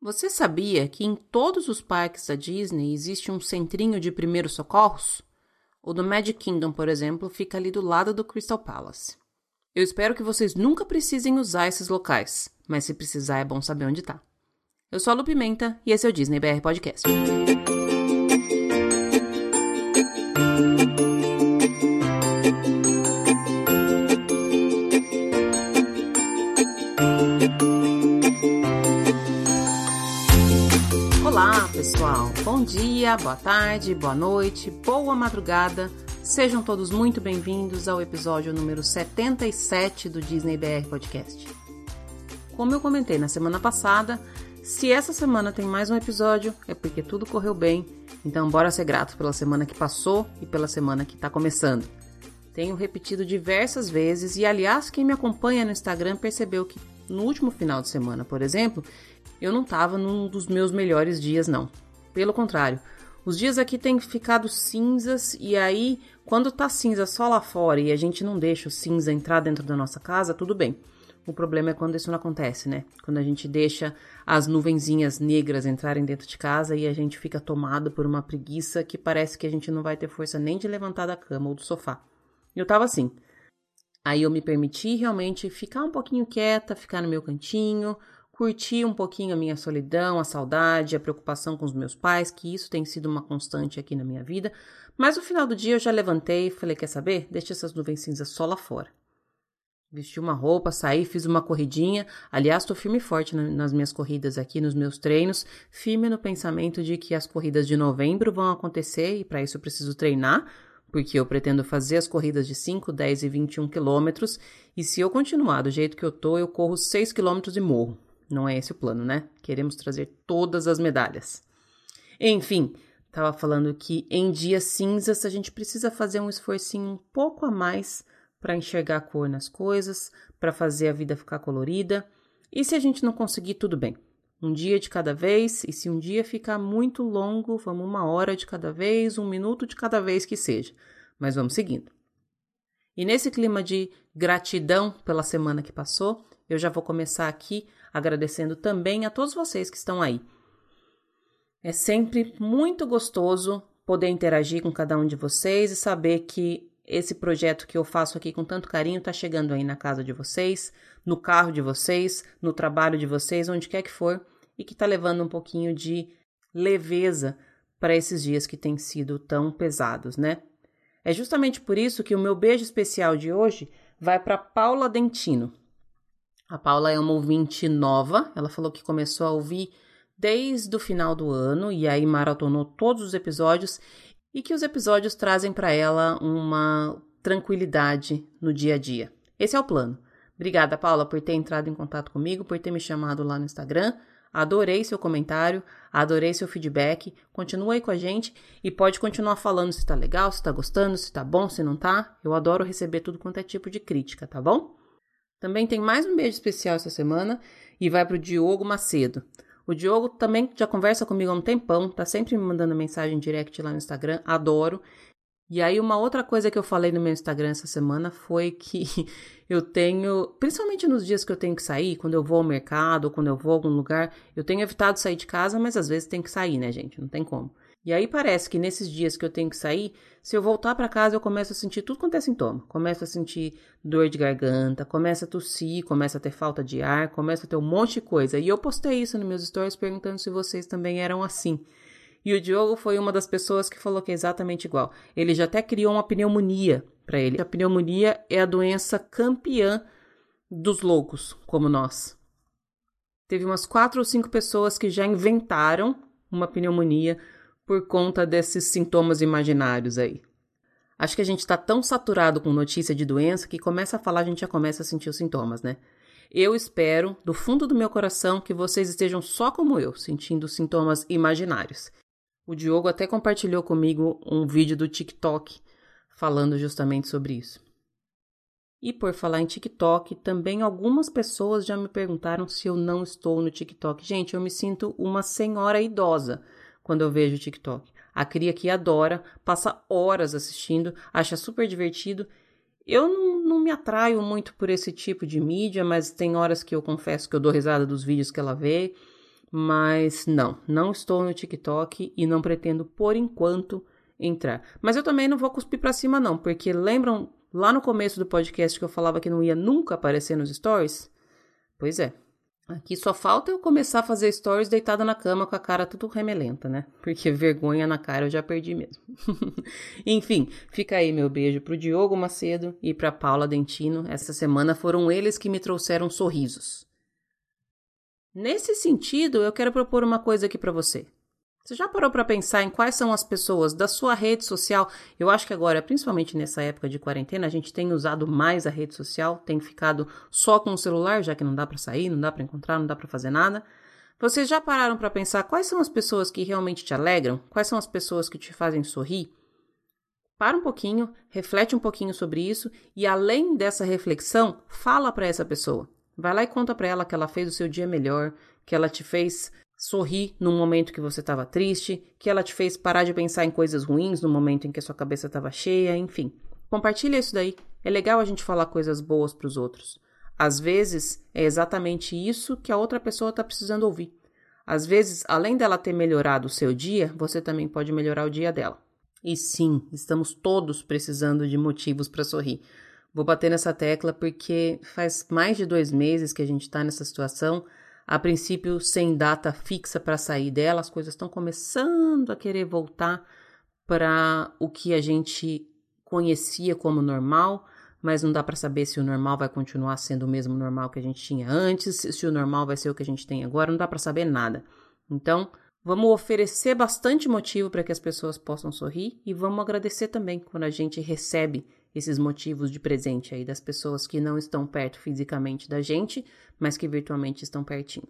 Você sabia que em todos os parques da Disney existe um centrinho de primeiros socorros? O do Magic Kingdom, por exemplo, fica ali do lado do Crystal Palace. Eu espero que vocês nunca precisem usar esses locais, mas se precisar é bom saber onde tá. Eu sou a Lu Pimenta e esse é o Disney BR Podcast. Pessoal! Bom dia, boa tarde, boa noite, boa madrugada. Sejam todos muito bem-vindos ao episódio número 77 do Disney BR Podcast. Como eu comentei na semana passada, se essa semana tem mais um episódio é porque tudo correu bem, então bora ser grato pela semana que passou e pela semana que está começando. Tenho repetido diversas vezes e, aliás, quem me acompanha no Instagram percebeu que no último final de semana, por exemplo, eu não estava num dos meus melhores dias, não. Pelo contrário, os dias aqui têm ficado cinzas e aí, quando tá cinza só lá fora e a gente não deixa o cinza entrar dentro da nossa casa, tudo bem. O problema é quando isso não acontece, né? Quando a gente deixa as nuvenzinhas negras entrarem dentro de casa e a gente fica tomado por uma preguiça que parece que a gente não vai ter força nem de levantar da cama ou do sofá. Eu tava assim. Aí eu me permiti realmente ficar um pouquinho quieta, ficar no meu cantinho, curtir um pouquinho a minha solidão, a saudade, a preocupação com os meus pais, que isso tem sido uma constante aqui na minha vida. Mas no final do dia eu já levantei e falei: quer saber? Deixa essas nuvens cinzas só lá fora. Vesti uma roupa, saí, fiz uma corridinha. Aliás, estou firme e forte nas minhas corridas aqui, nos meus treinos, firme no pensamento de que as corridas de novembro vão acontecer e para isso eu preciso treinar, porque eu pretendo fazer as corridas de 5, 10 e 21 quilômetros. E se eu continuar do jeito que eu tô, eu corro 6 quilômetros e morro. Não é esse o plano, né? Queremos trazer todas as medalhas. Enfim, estava falando que em dias cinzas a gente precisa fazer um esforcinho um pouco a mais para enxergar a cor nas coisas, para fazer a vida ficar colorida. E se a gente não conseguir, tudo bem. Um dia de cada vez, e se um dia ficar muito longo, vamos uma hora de cada vez, um minuto de cada vez que seja. Mas vamos seguindo. E nesse clima de gratidão pela semana que passou, eu já vou começar aqui agradecendo também a todos vocês que estão aí. É sempre muito gostoso poder interagir com cada um de vocês e saber que esse projeto que eu faço aqui com tanto carinho está chegando aí na casa de vocês, no carro de vocês, no trabalho de vocês, onde quer que for, e que está levando um pouquinho de leveza para esses dias que têm sido tão pesados, né? É justamente por isso que o meu beijo especial de hoje vai para Paula Dentino. A Paula é uma ouvinte nova, ela falou que começou a ouvir desde o final do ano e aí maratonou todos os episódios e que os episódios trazem para ela uma tranquilidade no dia a dia. Esse é o plano. Obrigada, Paula, por ter entrado em contato comigo, por ter me chamado lá no Instagram. Adorei seu comentário, adorei seu feedback. Continua aí com a gente e pode continuar falando se tá legal, se tá gostando, se tá bom, se não tá. Eu adoro receber tudo quanto é tipo de crítica, tá bom? Também tem mais um beijo especial essa semana e vai para o Diogo Macedo. O Diogo também já conversa comigo há um tempão, tá sempre me mandando mensagem direct lá no Instagram, adoro. E aí, uma outra coisa que eu falei no meu Instagram essa semana foi que eu tenho, principalmente nos dias que eu tenho que sair, quando eu vou ao mercado, ou quando eu vou a algum lugar, eu tenho evitado sair de casa, mas às vezes tem que sair, né, gente? Não tem como. E aí parece que nesses dias que eu tenho que sair, se eu voltar para casa, eu começo a sentir tudo quanto é sintoma. Começo a sentir dor de garganta, começa a tossir, começa a ter falta de ar, começa a ter um monte de coisa. E eu postei isso nos meus stories perguntando se vocês também eram assim. E o Diogo foi uma das pessoas que falou que é exatamente igual. Ele já até criou uma pneumonia para ele. A pneumonia é a doença campeã dos loucos, como nós. Teve umas quatro ou cinco pessoas que já inventaram uma pneumonia por conta desses sintomas imaginários aí. Acho que a gente está tão saturado com notícia de doença que começa a falar, a gente já começa a sentir os sintomas, né? Eu espero, do fundo do meu coração, que vocês estejam só como eu, sentindo sintomas imaginários. O Diogo até compartilhou comigo um vídeo do TikTok falando justamente sobre isso. E por falar em TikTok, também algumas pessoas já me perguntaram se eu não estou no TikTok. Gente, eu me sinto uma senhora idosa quando eu vejo o TikTok. A cria que adora, passa horas assistindo, acha super divertido. Eu não, não me atraio muito por esse tipo de mídia, mas tem horas que eu confesso que eu dou risada dos vídeos que ela vê. Mas não, não estou no TikTok e não pretendo por enquanto entrar. Mas eu também não vou cuspir para cima não, porque lembram lá no começo do podcast que eu falava que não ia nunca aparecer nos stories? Pois é. Aqui só falta eu começar a fazer stories deitada na cama com a cara tudo remelenta, né? Porque vergonha na cara eu já perdi mesmo. Enfim, fica aí meu beijo pro Diogo Macedo e pra Paula Dentino. Essa semana foram eles que me trouxeram sorrisos. Nesse sentido, eu quero propor uma coisa aqui para você. Você já parou para pensar em quais são as pessoas da sua rede social? Eu acho que agora, principalmente nessa época de quarentena, a gente tem usado mais a rede social, tem ficado só com o celular, já que não dá para sair, não dá para encontrar, não dá para fazer nada. Vocês já pararam para pensar quais são as pessoas que realmente te alegram? Quais são as pessoas que te fazem sorrir? Para um pouquinho, reflete um pouquinho sobre isso e além dessa reflexão, fala para essa pessoa. Vai lá e conta para ela que ela fez o seu dia melhor, que ela te fez sorrir no momento que você estava triste, que ela te fez parar de pensar em coisas ruins no momento em que a sua cabeça estava cheia, enfim. Compartilha isso daí. É legal a gente falar coisas boas para os outros. Às vezes é exatamente isso que a outra pessoa está precisando ouvir. Às vezes, além dela ter melhorado o seu dia, você também pode melhorar o dia dela. E sim, estamos todos precisando de motivos para sorrir. Vou bater nessa tecla porque faz mais de dois meses que a gente está nessa situação a princípio sem data fixa para sair dela, as coisas estão começando a querer voltar para o que a gente conhecia como normal, mas não dá para saber se o normal vai continuar sendo o mesmo normal que a gente tinha antes, se o normal vai ser o que a gente tem agora, não dá para saber nada. Então, vamos oferecer bastante motivo para que as pessoas possam sorrir e vamos agradecer também quando a gente recebe esses motivos de presente aí das pessoas que não estão perto fisicamente da gente, mas que virtualmente estão pertinho.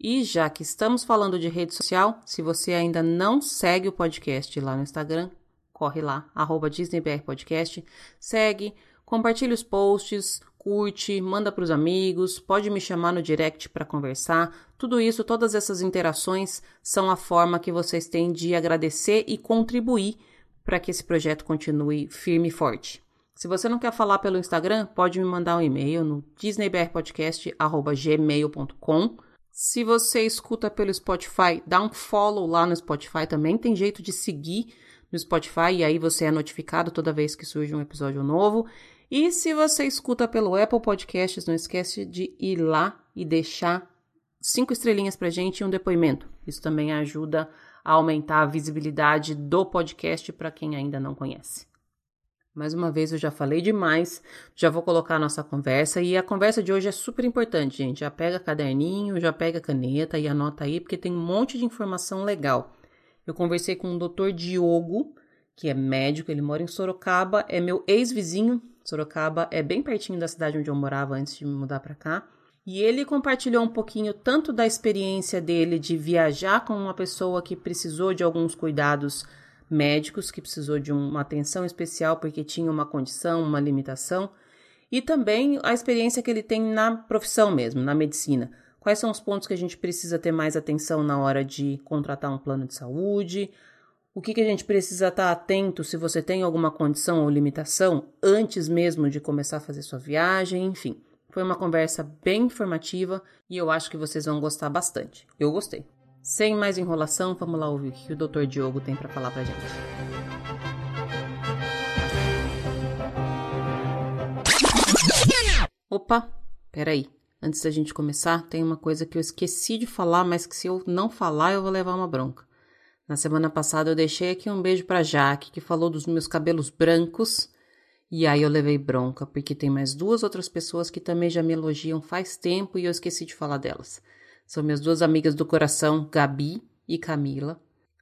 E já que estamos falando de rede social, se você ainda não segue o podcast lá no Instagram, corre lá, arroba DisneyBRPodcast, segue, compartilha os posts, curte, manda para os amigos, pode me chamar no direct para conversar. Tudo isso, todas essas interações são a forma que vocês têm de agradecer e contribuir para que esse projeto continue firme e forte. Se você não quer falar pelo Instagram, pode me mandar um e-mail no disneybrpodcast@gmail.com. Se você escuta pelo Spotify, dá um follow lá no Spotify também. Tem jeito de seguir no Spotify e aí você é notificado toda vez que surge um episódio novo. E se você escuta pelo Apple Podcasts, não esquece de ir lá e deixar cinco estrelinhas pra gente e um depoimento. Isso também ajuda a aumentar a visibilidade do podcast para quem ainda não conhece. Mais uma vez eu já falei demais, já vou colocar a nossa conversa e a conversa de hoje é super importante, gente. Já pega caderninho, já pega caneta e anota aí porque tem um monte de informação legal. Eu conversei com o Dr. Diogo, que é médico, ele mora em Sorocaba, é meu ex-vizinho. Sorocaba é bem pertinho da cidade onde eu morava antes de me mudar para cá. E ele compartilhou um pouquinho tanto da experiência dele de viajar com uma pessoa que precisou de alguns cuidados médicos, que precisou de uma atenção especial porque tinha uma condição, uma limitação, e também a experiência que ele tem na profissão mesmo, na medicina. Quais são os pontos que a gente precisa ter mais atenção na hora de contratar um plano de saúde? O que, que a gente precisa estar atento se você tem alguma condição ou limitação antes mesmo de começar a fazer sua viagem, enfim. Foi uma conversa bem informativa e eu acho que vocês vão gostar bastante. Eu gostei. Sem mais enrolação, vamos lá ouvir o que o Dr. Diogo tem para falar pra gente. Opa, peraí. Antes da gente começar, tem uma coisa que eu esqueci de falar, mas que se eu não falar, eu vou levar uma bronca. Na semana passada eu deixei aqui um beijo para Jaque, que falou dos meus cabelos brancos e aí eu levei bronca, porque tem mais duas outras pessoas que também já me elogiam faz tempo e eu esqueci de falar delas. São minhas duas amigas do coração, Gabi e Camila,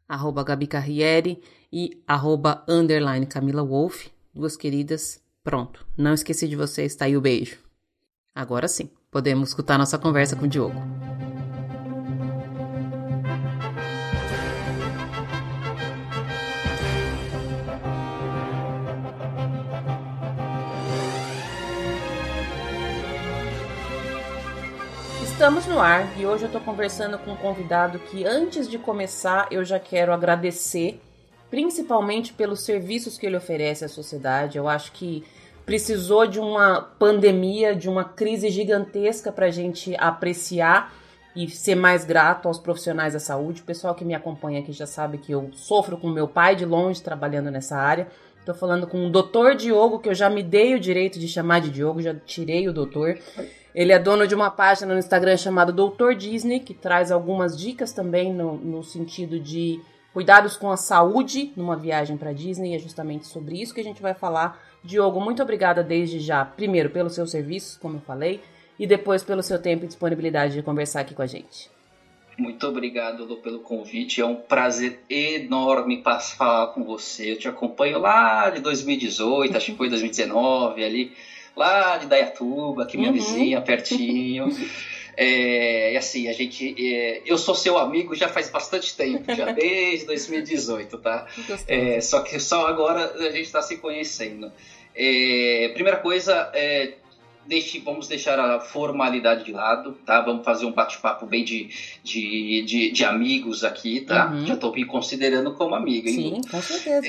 arroba Gabi Carriere e arroba underline Camila Wolf, duas queridas. Pronto, não esqueci de vocês, tá aí o beijo. Agora sim, podemos escutar nossa conversa com o Diogo. Estamos no ar e hoje eu estou conversando com um convidado que, antes de começar, eu já quero agradecer, principalmente pelos serviços que ele oferece à sociedade. Eu acho que precisou de uma pandemia, de uma crise gigantesca para a gente apreciar e ser mais grato aos profissionais da saúde. O pessoal que me acompanha aqui já sabe que eu sofro com meu pai de longe trabalhando nessa área. Estou falando com o doutor Diogo, que eu já me dei o direito de chamar de Diogo, já tirei o doutor. Ele é dono de uma página no Instagram chamada Doutor Disney, que traz algumas dicas também no, no sentido de cuidados com a saúde numa viagem para Disney. É justamente sobre isso que a gente vai falar. Diogo, muito obrigada desde já, primeiro pelo seu serviço, como eu falei, e depois pelo seu tempo e disponibilidade de conversar aqui com a gente. Muito obrigado Lu, pelo convite. É um prazer enorme falar com você. Eu te acompanho lá de 2018, acho que foi 2019 ali, lá de Dayatuba, que minha uhum. vizinha, pertinho. É, e assim, a gente. É, eu sou seu amigo já faz bastante tempo, já desde 2018, tá? É, só que só agora a gente está se conhecendo. É, primeira coisa, é, deixe, vamos deixar a formalidade de lado, tá? Vamos fazer um bate-papo bem de, de, de, de, amigos aqui, tá? Uhum. Já estou me considerando como amigo, hein? Sim, com certeza.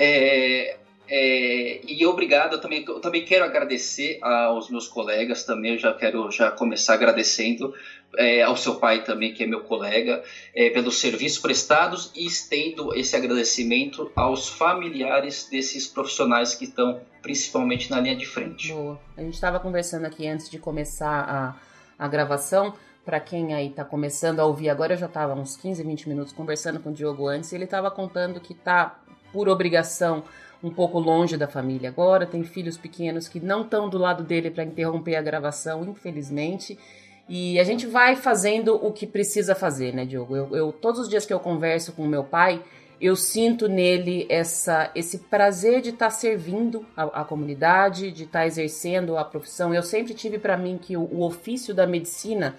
É, e obrigado, eu também, eu também quero agradecer aos meus colegas também, eu já quero já começar agradecendo é, ao seu pai também, que é meu colega, é, pelos serviços prestados e estendo esse agradecimento aos familiares desses profissionais que estão principalmente na linha de frente. Boa. A gente estava conversando aqui antes de começar a, a gravação. Para quem aí está começando a ouvir agora, eu já estava uns 15, 20 minutos conversando com o Diogo antes, e ele estava contando que está, por obrigação, um pouco longe da família agora, tem filhos pequenos que não estão do lado dele para interromper a gravação, infelizmente. E a gente vai fazendo o que precisa fazer, né, Diogo? Eu, eu todos os dias que eu converso com meu pai, eu sinto nele essa, esse prazer de estar tá servindo a, a, comunidade, de estar tá exercendo a profissão. Eu sempre tive para mim que o, o ofício da medicina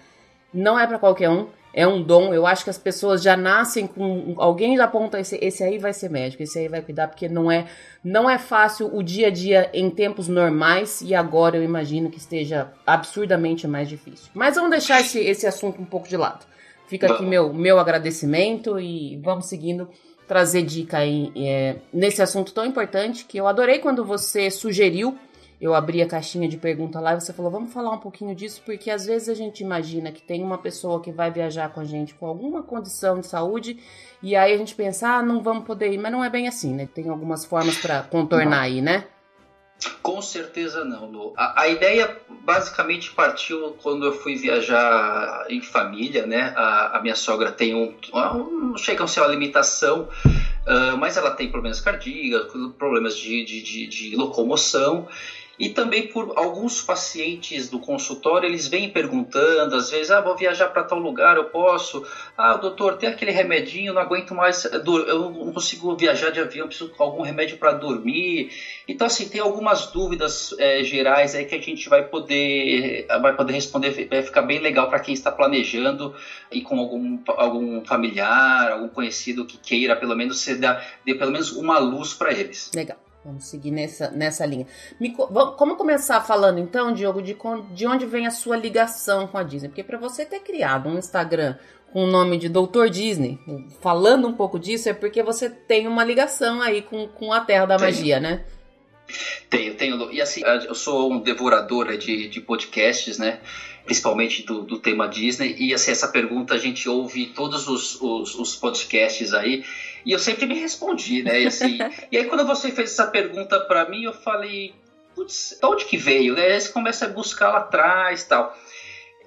não é para qualquer um é um dom. Eu acho que as pessoas já nascem com alguém aponta esse, esse aí vai ser médico, esse aí vai cuidar, porque não é não é fácil o dia a dia em tempos normais e agora eu imagino que esteja absurdamente mais difícil. Mas vamos deixar esse, esse assunto um pouco de lado. Fica aqui meu meu agradecimento e vamos seguindo trazer dica aí é, nesse assunto tão importante que eu adorei quando você sugeriu eu abri a caixinha de pergunta lá e você falou, vamos falar um pouquinho disso, porque às vezes a gente imagina que tem uma pessoa que vai viajar com a gente com alguma condição de saúde e aí a gente pensa, ah, não vamos poder ir, mas não é bem assim, né? Tem algumas formas para contornar aí, né? Com certeza não, Lu. A, a, ideia basicamente partiu quando eu fui viajar em família, né? A, a minha sogra tem um. Não chega a ser uma limitação, uh, mas ela tem problemas cardíacos, problemas de, de, de, de locomoção e também por alguns pacientes do consultório, eles vêm perguntando, às vezes, ah, vou viajar para tal lugar, eu posso? Ah, doutor, tem aquele remedinho, não aguento mais, eu não consigo viajar de avião, preciso de algum remédio para dormir. Então, assim, tem algumas dúvidas é, gerais aí que a gente vai poder, vai poder responder, vai ficar bem legal para quem está planejando e com algum, algum familiar, algum conhecido que queira, pelo menos, ser, dê pelo menos uma luz para eles. Legal. Vamos seguir nessa, nessa linha. Me, vamos, como começar falando então, Diogo, de, de onde vem a sua ligação com a Disney? Porque para você ter criado um Instagram com o nome de Doutor Disney, falando um pouco disso, é porque você tem uma ligação aí com, com a Terra da Magia, né? Tenho, tenho. E assim, eu sou um devorador de, de podcasts, né? Principalmente do, do tema Disney. E assim, essa pergunta a gente ouve todos os, os, os podcasts aí. E eu sempre me respondi, né? E, assim, e aí quando você fez essa pergunta para mim, eu falei, putz, de onde que veio? Né? Aí você começa a buscar lá atrás tal.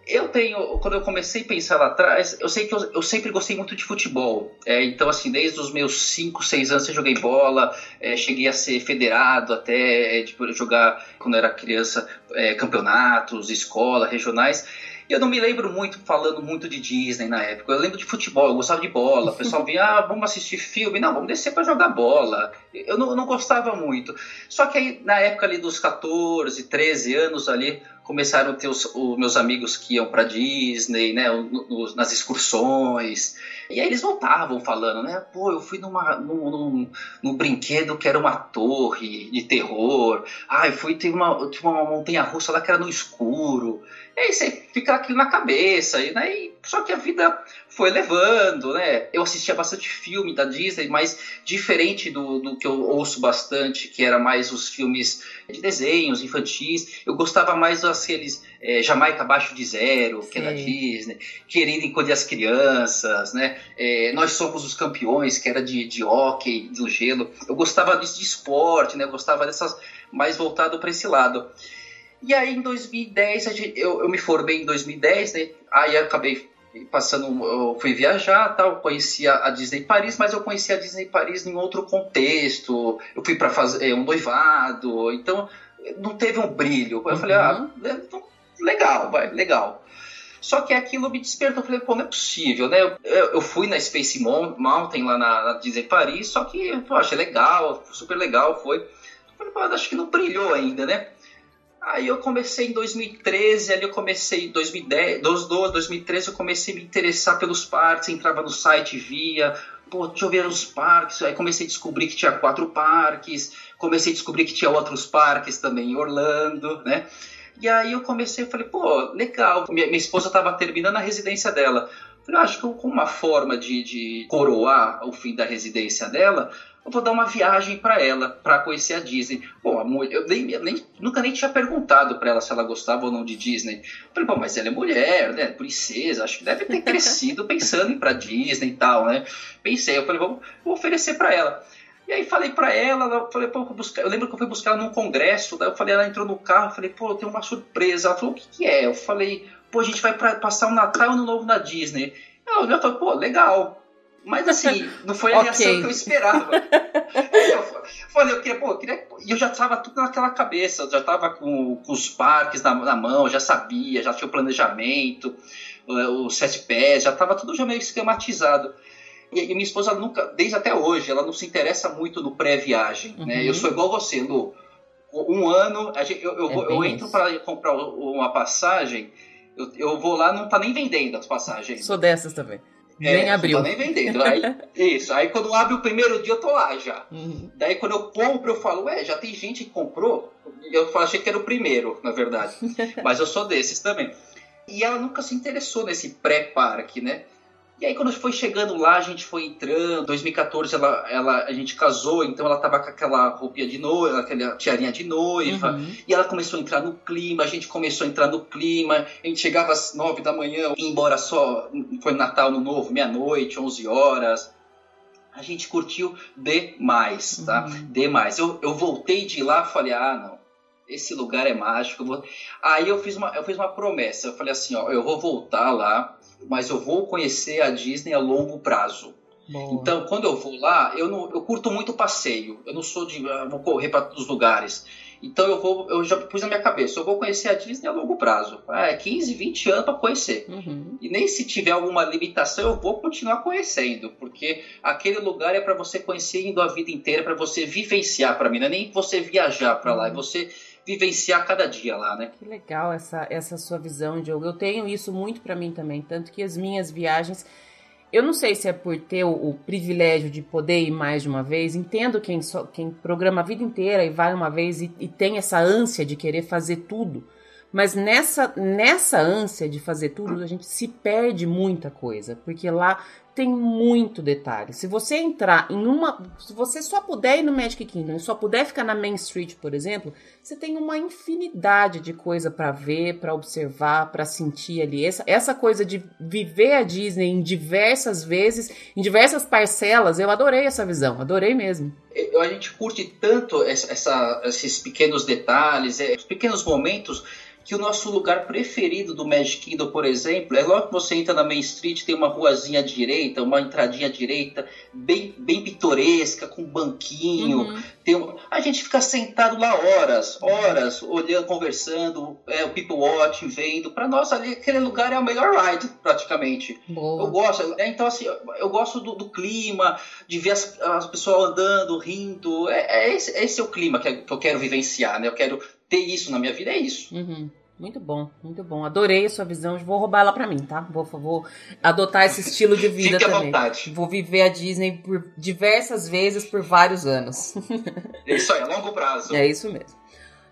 Eu tenho, quando eu comecei a pensar lá atrás, eu sei que eu, eu sempre gostei muito de futebol. É, então, assim, desde os meus 5, 6 anos eu joguei bola, é, cheguei a ser federado até é, tipo, jogar, quando eu era criança, é, campeonatos, escola, regionais. E eu não me lembro muito falando muito de Disney na época. Eu lembro de futebol, eu gostava de bola. O pessoal vinha, ah, vamos assistir filme. Não, vamos descer para jogar bola. Eu não, não, gostava muito. Só que aí, na época ali dos 14, 13 anos ali, começaram a ter os, os meus amigos que iam para Disney, né, no, nas excursões. E aí eles voltavam falando, né? Pô, eu fui numa, num, num, num brinquedo que era uma torre de terror. Ah, eu fui ter uma, tinha uma montanha russa lá que era no escuro. E aí você fica aquilo na cabeça, e, né? E, só que a vida foi levando, né? Eu assistia bastante filme da Disney, mas diferente do, do que eu ouço bastante, que era mais os filmes de desenhos infantis, eu gostava mais daqueles é, Jamaica Abaixo de Zero, Sim. que é da Disney, Querendo Encolher as Crianças, né? É, Nós Somos os Campeões, que era de, de hockey, do gelo. Eu gostava disso de esporte, né? Eu gostava dessas mais voltado para esse lado. E aí em 2010, eu, eu me formei em 2010, né? Aí acabei passando, eu fui viajar, tal, conheci a, Disney Paris, mas eu conheci a Disney Paris em outro contexto. Eu fui para fazer é, um noivado, então não teve um brilho. Eu uhum. falei, ah, é, então, legal, vai, legal. Só que aquilo me despertou, eu falei, pô, não é possível, né? Eu, eu fui na Space Mountain lá na, na Disney Paris, só que, pô, achei legal, super legal, foi. Eu falei, pô, acho que não brilhou ainda, né? Aí eu comecei em 2013, ali eu comecei em 2010, 2012, 2013 eu comecei a me interessar pelos parques, entrava no site, via, pô, deixa eu ver os parques, aí comecei a descobrir que tinha quatro parques, comecei a descobrir que tinha outros parques também em Orlando, né? E aí eu comecei, falei, pô, legal, minha, minha esposa estava terminando a residência dela, falei, ah, acho que com uma forma de, de coroar o fim da residência dela, eu vou dar uma viagem para ela, para conhecer a Disney. Bom, a mulher, eu nem, nem, nunca nem tinha perguntado para ela se ela gostava ou não de Disney. falei, bom, mas ela é mulher, né, princesa, acho que deve ter crescido pensando em ir pra Disney e tal, né. Pensei, eu falei, vou, vou oferecer para ela. E aí falei para ela, eu falei, pô, eu, eu lembro que eu fui buscar ela num congresso, daí eu falei, ela entrou no carro, eu falei, pô, tem uma surpresa. Ela falou, o que, que é? Eu falei, pô, a gente vai pra, passar o Natal e Ano Novo na Disney. Ela olhou e falou, pô, legal. Mas assim, não foi a okay. reação que eu esperava. eu falei, eu queria, pô, eu queria. E eu já tava tudo naquela cabeça, eu já tava com, com os parques na, na, mão, já sabia, já tinha o planejamento, os sete pés, já tava tudo já meio esquematizado. E, minha esposa nunca, desde até hoje, ela não se interessa muito no pré-viagem. Uhum. Né? Eu sou igual você, Lu. Um ano, gente, eu, eu, é eu entro para comprar uma passagem, eu, eu vou lá, não tá nem vendendo as passagens. Sou dessas também. É, nem abriu. Não tá nem vendendo. Aí, isso. Aí quando abre o primeiro dia, eu tô lá já. Uhum. Daí quando eu compro, eu falo, ué, já tem gente que comprou? Eu achei que era o primeiro, na verdade. Mas eu sou desses também. E ela nunca se interessou nesse pré-parque, né? E aí quando foi chegando lá, a gente foi entrando. 2014 ela, ela, a gente casou, então ela tava com aquela roupinha de noiva, aquela tiarinha de noiva. Uhum. E ela começou a entrar no clima, a gente começou a entrar no clima. A gente chegava às nove da manhã, embora só, foi Natal, no Novo, meia-noite, onze horas. A gente curtiu demais, tá? Uhum. Demais. Eu, eu voltei de lá e falei, ah, não esse lugar é mágico. Eu vou... Aí eu fiz, uma, eu fiz uma promessa. Eu falei assim, ó, eu vou voltar lá mas eu vou conhecer a Disney a longo prazo. Boa. Então, quando eu vou lá, eu, não, eu curto muito passeio. Eu não sou de ah, vou correr para todos os lugares. Então eu vou, eu já pus na minha cabeça, eu vou conhecer a Disney a longo prazo. É 15, 20 anos para conhecer. Uhum. E nem se tiver alguma limitação, eu vou continuar conhecendo, porque aquele lugar é para você conhecer indo a vida inteira, para você vivenciar para mim, não é nem você viajar para lá, é uhum. você vivenciar cada dia lá, né? Que legal essa, essa sua visão, Diogo. Eu tenho isso muito para mim também, tanto que as minhas viagens. Eu não sei se é por ter o, o, privilégio de poder ir mais de uma vez. Entendo quem, só, quem programa a vida inteira e vai uma vez e, e tem essa ânsia de querer fazer tudo. Mas nessa, nessa ânsia de fazer tudo, a gente se perde muita coisa, porque lá tem muito detalhe. Se você entrar em uma. Se você só puder ir no Magic Kingdom só puder ficar na Main Street, por exemplo, você tem uma infinidade de coisa para ver, para observar, para sentir ali. Essa, essa coisa de viver a Disney em diversas vezes, em diversas parcelas, eu adorei essa visão, adorei mesmo. A gente curte tanto essa, esses pequenos detalhes, é, os pequenos momentos que o nosso lugar preferido do Magic Kingdom, por exemplo, é logo que você entra na Main Street, tem uma ruazinha à direita, uma entradinha à direita, bem, bem pitoresca, com banquinho. Uhum. Tem um... A gente fica sentado lá horas, horas, olhando, conversando, é, o people watch, vendo. Para nós ali, aquele lugar é o melhor ride, praticamente. Boa. Eu gosto, é, então assim, eu gosto do, do, clima, de ver as, as pessoas andando, rindo. É, é, esse, esse é o clima que, que eu quero vivenciar, né? Eu quero ter isso na minha vida é isso. Uhum. Muito bom, muito bom. Adorei a sua visão. Vou roubar ela para mim, tá? Vou, vou adotar esse estilo de vida Fique também. À vontade. Vou viver a Disney por diversas vezes por vários anos. É isso aí, a longo prazo. É isso mesmo.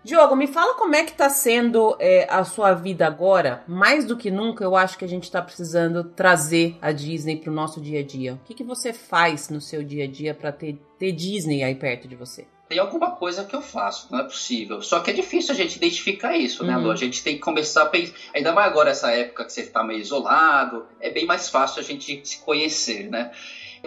Diogo, me fala como é que tá sendo é, a sua vida agora. Mais do que nunca, eu acho que a gente está precisando trazer a Disney para o nosso dia a dia. O que, que você faz no seu dia a dia para ter, ter Disney aí perto de você? Tem alguma coisa que eu faço, não é possível. Só que é difícil a gente identificar isso, né, uhum. Lu? A gente tem que começar a pensar. Ainda mais agora, essa época que você está meio isolado, é bem mais fácil a gente se conhecer, né?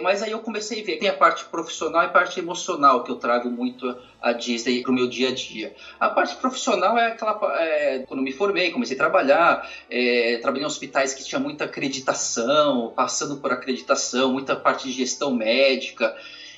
Mas aí eu comecei a ver, tem a parte profissional e a parte emocional que eu trago muito a Disney para o meu dia a dia. A parte profissional é aquela. É, quando me formei, comecei a trabalhar, é, trabalhei em hospitais que tinha muita acreditação, passando por acreditação, muita parte de gestão médica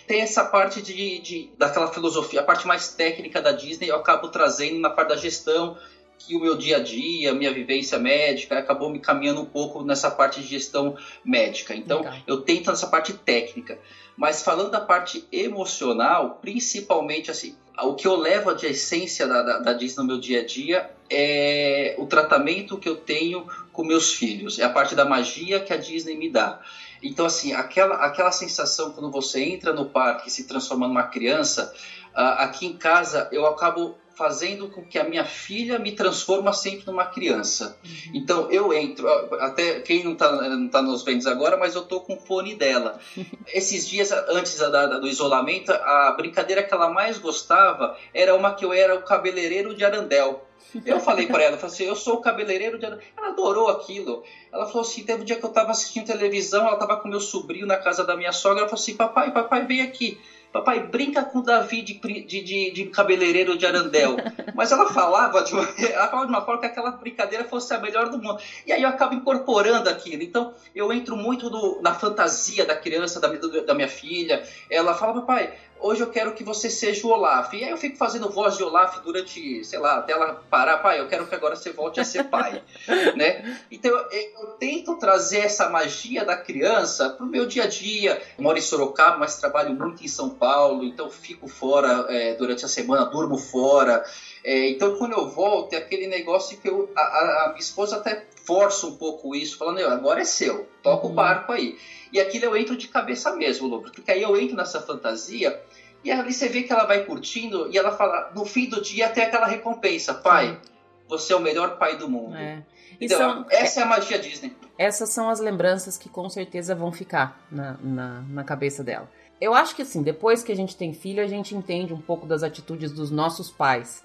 tem essa parte de, de, daquela filosofia, a parte mais técnica da Disney eu acabo trazendo na parte da gestão que o meu dia a dia, minha vivência médica, acabou me caminhando um pouco nessa parte de gestão médica. Então, Legal. eu tento nessa parte técnica. Mas falando da parte emocional, principalmente assim, o que eu levo de essência da, da, da Disney no meu dia a dia é o tratamento que eu tenho com meus filhos. É a parte da magia que a Disney me dá. Então, assim, aquela, aquela sensação quando você entra no parque se transforma numa criança, uh, aqui em casa eu acabo fazendo com que a minha filha me transforma sempre numa criança. Uhum. Então eu entro, até quem não está não tá nos vendo agora, mas eu tô com o fone dela. Esses dias antes da, do isolamento, a brincadeira que ela mais gostava era uma que eu era o cabeleireiro de Arandel. Eu falei para ela, falei assim, eu sou o cabeleireiro de Arandel. Ela adorou aquilo. Ela falou assim, teve um dia que eu estava assistindo televisão, ela estava com meu sobrinho na casa da minha sogra, ela falou assim, papai, papai, vem aqui. Papai, brinca com Davi de, de, de, de cabeleireiro de Arandel. Mas ela falava, de uma, ela falava de uma forma que aquela brincadeira fosse a melhor do mundo. E aí eu acabo incorporando aquilo. Então eu entro muito no, na fantasia da criança, da, da minha filha. Ela fala, papai, hoje eu quero que você seja o Olaf. E aí eu fico fazendo voz de Olaf durante, sei lá, até ela parar, pai, eu quero que agora você volte a ser pai, né? Então eu, eu, tento trazer essa magia da criança pro meu dia a dia. Eu moro em Sorocaba, mas trabalho muito em São Paulo, então fico fora é, durante a semana, durmo fora. É, então quando eu volto, é aquele negócio que eu, a, a, minha esposa até força um pouco isso, falando, agora é seu, toca uhum. o barco aí. E aquilo eu entro de cabeça mesmo, Lucas, porque aí eu entro nessa fantasia e ali você vê que ela vai curtindo e ela fala, no fim do dia até aquela recompensa, pai, você é o melhor pai do mundo. É. Então, são, essa é a magia Disney. Essas são as lembranças que com certeza vão ficar na, na, na cabeça dela. Eu acho que assim, depois que a gente tem filho, a gente entende um pouco das atitudes dos nossos pais.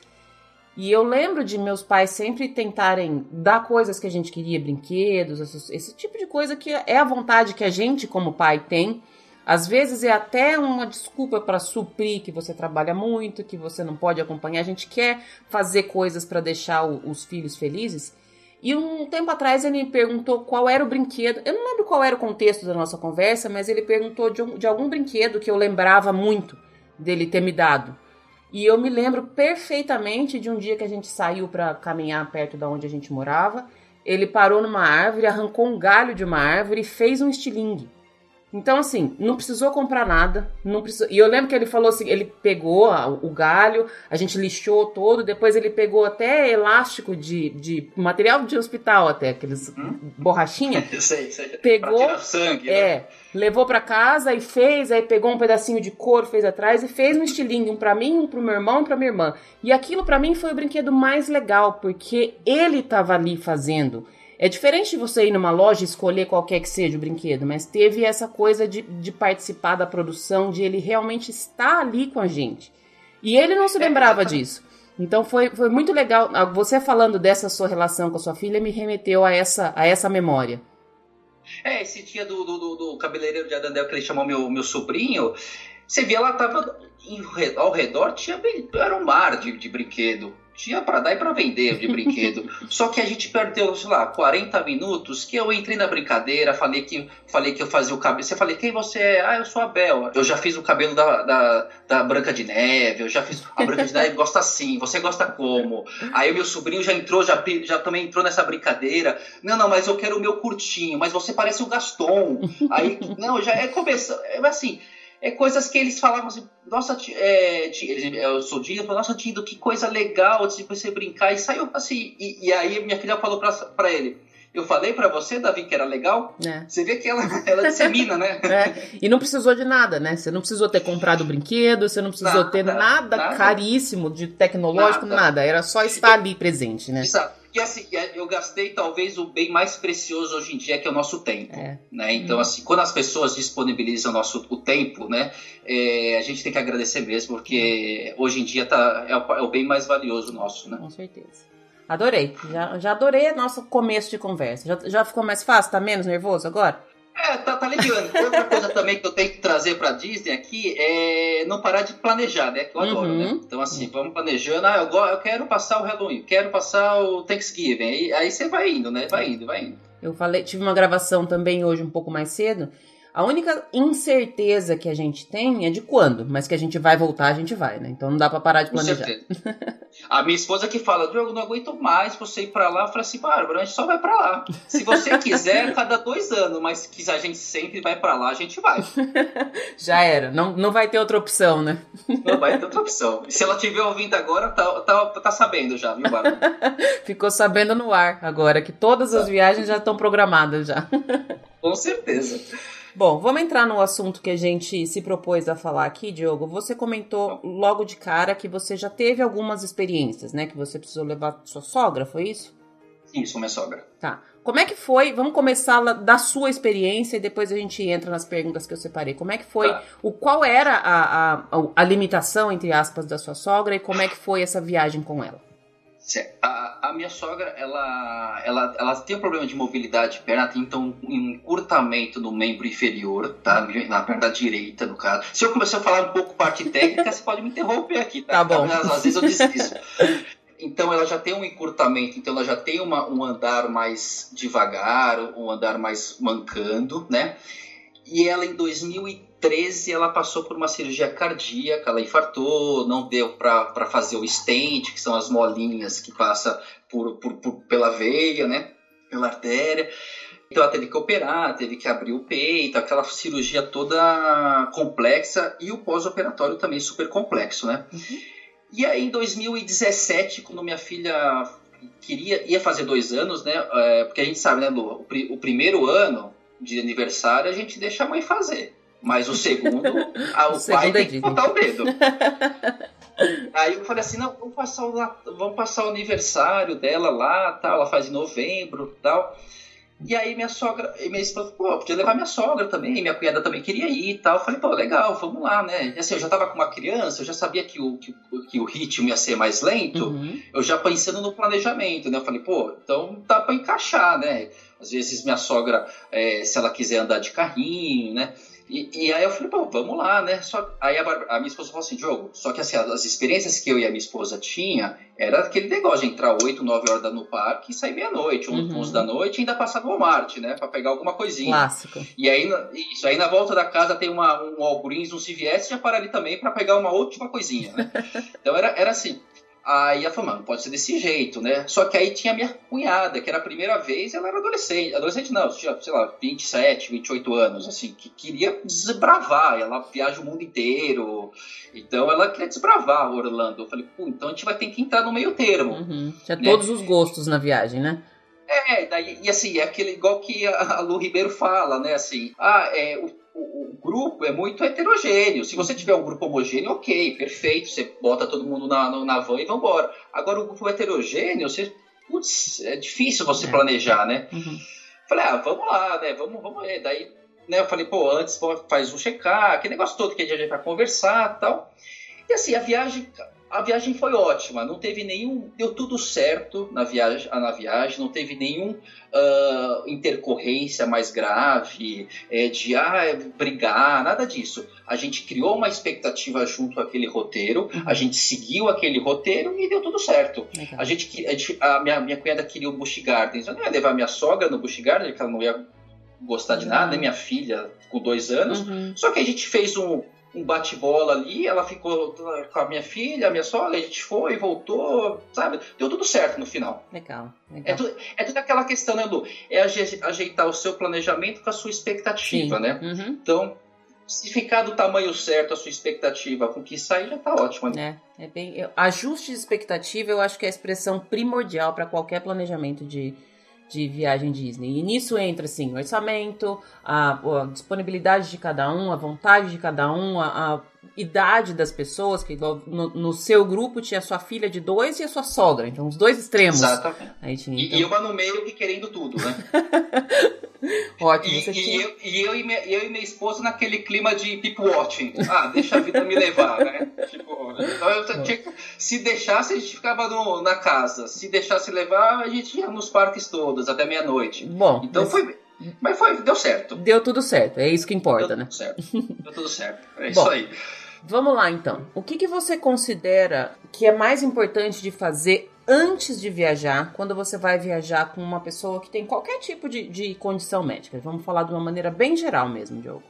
E eu lembro de meus pais sempre tentarem dar coisas que a gente queria, brinquedos, esse, esse tipo de coisa que é a vontade que a gente, como pai, tem. Às vezes é até uma desculpa para suprir que você trabalha muito, que você não pode acompanhar. A gente quer fazer coisas para deixar o, os filhos felizes. E um tempo atrás ele me perguntou qual era o brinquedo. Eu não lembro qual era o contexto da nossa conversa, mas ele perguntou de, um, de algum brinquedo que eu lembrava muito dele ter me dado. E eu me lembro perfeitamente de um dia que a gente saiu para caminhar perto da onde a gente morava. Ele parou numa árvore, arrancou um galho de uma árvore e fez um estilingue. Então, assim, não precisou comprar nada. Não precisou... E eu lembro que ele falou assim: ele pegou o galho, a gente lixou todo, depois ele pegou até elástico de, de material de hospital, até, aqueles hum? borrachinha. sei, sei. Pegou. Pra sangue, né? é. Né? Levou para casa e fez, aí pegou um pedacinho de couro, fez atrás e fez um estilingue, um para mim, um pro meu irmão e pra minha irmã. E aquilo para mim foi o brinquedo mais legal, porque ele tava ali fazendo. É diferente de você ir numa loja e escolher qualquer que seja o brinquedo, mas teve essa coisa de, de participar da produção, de ele realmente estar ali com a gente. E ele não se é, lembrava disso. Então foi, foi muito legal. Ah, você falando dessa sua relação com a sua filha me remeteu a essa, a essa memória. É, esse dia do, do, do cabeleireiro de Adandel que ele chamou meu, meu sobrinho, você via lá, tava ao redor, tinha, era um mar de, de brinquedo tinha para dar e para vender de brinquedo. Só que a gente perdeu, sei lá, 40 minutos que eu entrei na brincadeira, falei que, falei que eu fazia o cabelo. Você falei, quem você é? Ah, eu sou a Bel. Eu já fiz o cabelo da, da, da Branca de Neve, eu já fiz. A Branca de Neve gosta assim, você gosta como? Aí o meu sobrinho já entrou, já, já também entrou nessa brincadeira. Não, não, mas eu quero o meu curtinho, mas você parece o Gaston. Aí, não, já é começando. É assim é coisas que eles falavam assim, nossa, é, eu sou Dindo, nossa, Dindo, que coisa legal de você brincar. E saiu assim, e, e aí minha filha falou para ele, Eu falei para você, Davi, que era legal. É. Você vê que ela, ela dissemina, né? É. E não precisou de nada, né? Você não precisou ter comprado brinquedo, você não precisou nada, ter nada, nada, caríssimo de tecnológico, nada. nada. Era só estar ali presente, né? Exato. E assim, é, eu gastei talvez o bem mais precioso hoje em dia, que é o nosso tempo. É. Né? Então, hum. assim, quando as pessoas disponibilizam o nosso o tempo, né, é, a gente tem que agradecer mesmo, porque hoje em dia tá, é, o, é o bem mais valioso nosso. Né? Com certeza. Adorei. Já, já adorei nosso começo de conversa. Já, já ficou mais fácil? Tá menos nervoso agora? É, tá, tá aliviando. Outra coisa também que eu tenho que trazer pra Disney aqui é não parar de planejar, né? Que eu adoro, né? uhum. né? Então, assim, vamos planejando. Ah, eu, eu quero passar o Halloween, quero passar o Thanksgiving. Aí, aí você vai indo, né? Vai indo, vai indo. Eu falei, tive uma gravação também hoje um pouco mais cedo a única incerteza que a gente tem é de quando, mas que a gente vai voltar, a gente vai, né? Então não dá para parar de planejar. a minha esposa que fala, Diogo, não aguento mais você ir para lá. Eu falo assim, Bárbara, a gente só vai para lá. Se você quiser, cada dois anos, mas que a gente sempre vai para lá, a gente vai. Já era, não, não vai ter outra opção, né? Não vai ter outra opção. Se ela estiver ouvindo agora, tá, tá, tá sabendo já, viu, Bárbara? Ficou sabendo no ar agora, que todas as viagens já estão programadas já. Com certeza. Bom, vamos entrar no assunto que a gente se propôs a falar aqui, Diogo. Você comentou logo de cara que você já teve algumas experiências, né? Que você precisou levar sua sogra, foi isso? Isso, minha sogra. Tá. Como é que foi? Vamos começar da sua experiência e depois a gente entra nas perguntas que eu separei. Como é que foi? Tá. O qual era a, a, a limitação entre aspas da sua sogra e como é que foi essa viagem com ela? A, a, minha sogra, ela, ela, ela tem um problema de mobilidade de perna, tem então um encurtamento no membro inferior, tá? Na perna direita, no caso. Se eu começar a falar um pouco parte técnica, você pode me interromper aqui, tá? Tá bom. Às vezes eu desisto. Então ela já tem um encurtamento, então ela já tem uma, um andar mais devagar, um andar mais mancando, né? E ela em 2013 13 ela passou por uma cirurgia cardíaca, ela infartou, não deu para fazer o stent, que são as molinhas que passa por, por, por, pela veia, né? Pela artéria. Então ela teve que operar, teve que abrir o peito, aquela cirurgia toda complexa e o pós-operatório também super complexo, né? Uhum. E aí em 2017, quando minha filha queria ia fazer dois anos, né? É, porque a gente sabe, né, Lu, o, o primeiro ano de aniversário a gente deixa a mãe fazer. Mas o segundo, a, o, o pai é tem que botar o dedo. Aí eu falei assim, não, vamos passar o, vamos passar o aniversário dela lá, tal, ela faz em novembro tal. E aí minha sogra, minha esposa, pô, podia levar minha sogra também, minha cunhada também queria ir e tal. Eu falei, pô, legal, vamos lá, né? E assim, eu já tava com uma criança, eu já sabia que o, que, que o ritmo ia ser mais lento, uhum. eu já pensando no planejamento, né? Eu falei, pô, então dá pra encaixar, né? Às vezes minha sogra, é, se ela quiser andar de carrinho, né? E, e, aí eu falei, bom, vamos lá, né? Só, aí a, a, minha esposa falou assim, Diogo, só que assim, as experiências que eu e a minha esposa tinha era aquele negócio de entrar 8, 9 horas no parque e sair meia-noite, uhum. 11 da noite e ainda passar no Walmart, né? Pra pegar alguma coisinha. Clássico. E aí, isso aí na volta da casa tem uma, um Walgreens, um CVS, já para ali também para pegar uma última coisinha, né? Então era, era assim. Aí ela falou, mano, pode ser desse jeito, né? Só que aí tinha minha cunhada, que era a primeira vez, ela era adolescente. Adolescente não, tinha, sei lá, 27, 28 anos, assim, que queria desbravar. Ela viaja o mundo inteiro. Então ela queria desbravar Orlando. Eu falei, pô, então a gente vai ter que entrar no meio termo. Uhum. Tinha né? todos os gostos na viagem, né? É, daí, e assim, é aquele igual que a Lu Ribeiro fala, né? Assim, ah, é, o o, grupo é muito heterogêneo. Se você tiver um grupo homogêneo, ok, perfeito, você bota todo mundo na, na van e vambora. Agora, o grupo heterogêneo, você, putz, é difícil você é. planejar, né? Uhum. Falei, ah, vamos lá, né? Vamos, vamos ver. Daí, né, eu falei, pô, antes faz um check-up, aquele negócio todo que a gente vai conversar e tal. E assim, a viagem, a viagem foi ótima, não teve nenhum. Deu tudo certo na viagem, na viagem não teve nenhum uh, intercorrência mais grave, é, de ah, brigar, nada disso. A gente criou uma expectativa junto àquele roteiro, uhum. a gente seguiu aquele roteiro e deu tudo certo. A gente, a, gente, a minha, minha cunhada queria o Busch Gardens, eu não ia levar minha sogra no Busch Gardens, porque ela não ia gostar de nada, minha filha com dois anos. Uhum. Só que a gente fez um um bate-bola ali, ela ficou com a minha filha, a minha sogra, a gente foi, voltou, sabe? Deu tudo certo no final. Legal. legal. É, tudo, é tudo aquela questão, né, Lu? É ajeitar o seu planejamento com a sua expectativa, Sim. né? Uhum. Então, se ficar do tamanho certo a sua expectativa com que sair, já tá ótimo. Né? É, é bem. Eu, ajuste de expectativa, eu acho que é a expressão primordial para qualquer planejamento de, de viagem Disney. E nisso entra, assim, o orçamento, a, a disponibilidade de cada um, a vontade de cada um, a, a idade das pessoas, que no, no, seu grupo tinha a sua filha de dois e a sua sogra, então os dois extremos. Exatamente. Aí tinha, então... e, e uma no meio que querendo tudo, né? Ótimo. E, e, eu, e, eu, e minha, eu e minha esposa naquele clima de people watching. Ah, deixa a vida me levar, né? Tipo, então eu tinha, se deixasse, a gente ficava no, na casa. Se deixasse levar, a gente ia nos parques todos, até meia-noite. Bom. Então mas... foi. Mas foi, deu certo. Deu tudo certo, é isso que importa, deu né? Tudo certo. Deu tudo certo. É isso aí. Vamos lá então. O que, que você considera que é mais importante de fazer antes de viajar, quando você vai viajar com uma pessoa que tem qualquer tipo de, de condição médica? Vamos falar de uma maneira bem geral mesmo, Diogo.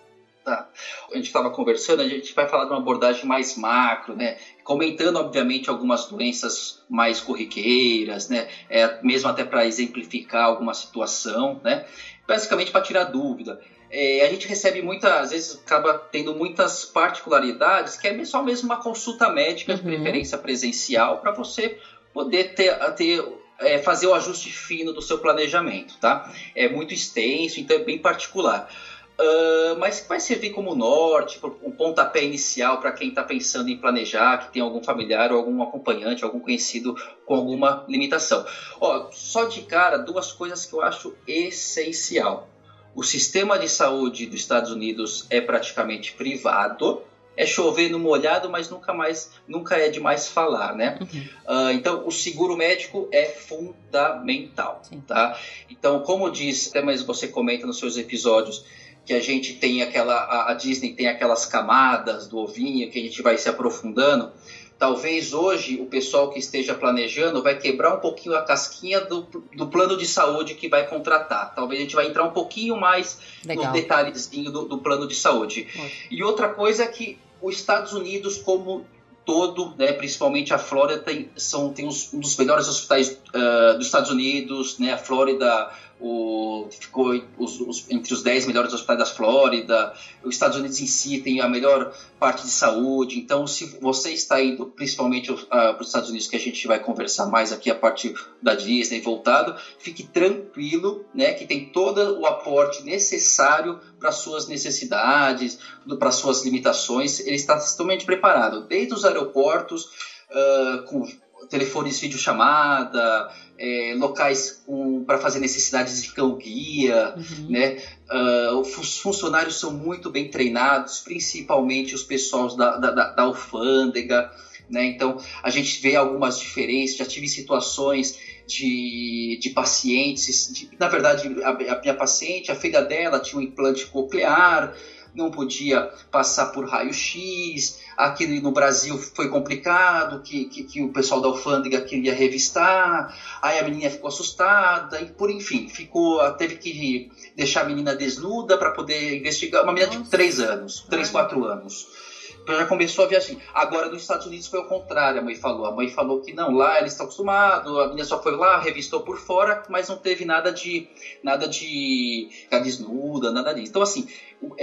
Tá. A gente estava conversando, a gente vai falar de uma abordagem mais macro, né? Comentando, obviamente, algumas doenças mais corriqueiras, né? É, mesmo até para exemplificar alguma situação, né? Basicamente para tirar dúvida é, a gente recebe muitas, às vezes acaba tendo muitas particularidades que é só mesmo uma consulta médica, uhum. de preferência presencial, para você poder ter, ter é, fazer o ajuste fino do seu planejamento, tá? É muito extenso, então é bem particular. Uh, mas vai servir como norte, um pontapé inicial para quem está pensando em planejar, que tem algum familiar ou algum acompanhante, algum conhecido com alguma limitação. Ó, só de cara, duas coisas que eu acho essencial. O sistema de saúde dos Estados Unidos é praticamente privado. É chover no molhado, mas nunca mais, nunca é demais falar, né? Uhum. Uh, então, o seguro médico é fundamental, Sim. tá? Então, como diz, até mais você comenta nos seus episódios, que a gente tem aquela, a, a Disney tem aquelas camadas do ovinho que a gente vai se aprofundando. Talvez hoje o pessoal que esteja planejando vai quebrar um pouquinho a casquinha do, do plano de saúde que vai contratar. Talvez a gente vai entrar um pouquinho mais Legal. no detalhezinho do, do, plano de saúde. E outra coisa é que os Estados Unidos, como todo, né, principalmente a Flórida, tem, são, tem os, um dos melhores hospitais uh, dos Estados Unidos, né, a Flórida o, ficou os, os, entre os 10 melhores hospitais da Flórida. Os Estados Unidos em si tem a melhor parte de saúde. Então, se você está indo principalmente uh, para os Estados Unidos, que a gente vai conversar mais aqui a partir da Disney voltado, fique tranquilo, né, que tem todo o aporte necessário para suas necessidades, para suas limitações. Ele está totalmente preparado, desde os aeroportos, uh, com telefones videochamada, é, locais para fazer necessidades de cão-guia, uhum. né? Uh, os funcionários são muito bem treinados, principalmente os pessoais da, da, da alfândega, né? Então, a gente vê algumas diferenças, já tive situações de, de pacientes, de, na verdade, a, a minha paciente, a filha dela tinha um implante coclear, não podia passar por raio-x, aqui no Brasil foi complicado, que, que, que, o pessoal da alfândega queria revistar, aí a menina ficou assustada, e por enfim, ficou, teve que deixar a menina desnuda para poder investigar, uma menina Nossa. de 3 anos, 3, 4 anos já começou a viajar. Agora, nos Estados Unidos foi o contrário, a mãe falou. A mãe falou que não, lá eles estão acostumados, a menina só foi lá, revistou por fora, mas não teve nada de nada de ficar desnuda, nada disso. Então, assim,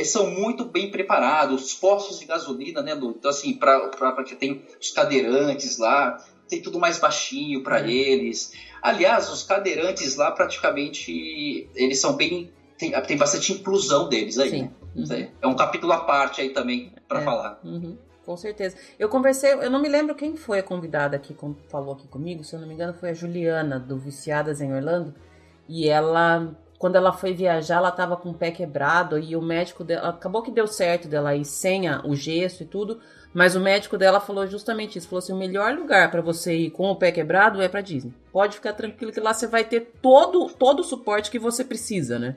são muito bem preparados, os postos de gasolina, né, Lu? Então, assim, para que tem os cadeirantes lá, tem tudo mais baixinho para uhum. eles. Aliás, os cadeirantes lá praticamente eles são bem tem, tem bastante inclusão deles aí. Sim. Uhum. É um capítulo à parte aí também para é. falar. Uhum. Com certeza. Eu conversei, eu não me lembro quem foi a convidada que falou aqui comigo, se eu não me engano foi a Juliana, do Viciadas em Orlando. E ela, quando ela foi viajar, ela estava com o pé quebrado e o médico dela, acabou que deu certo dela ir sem a, o gesso e tudo, mas o médico dela falou justamente isso, falou assim, o melhor lugar para você ir com o pé quebrado é para Disney. Pode ficar tranquilo que lá você vai ter todo todo o suporte que você precisa, né?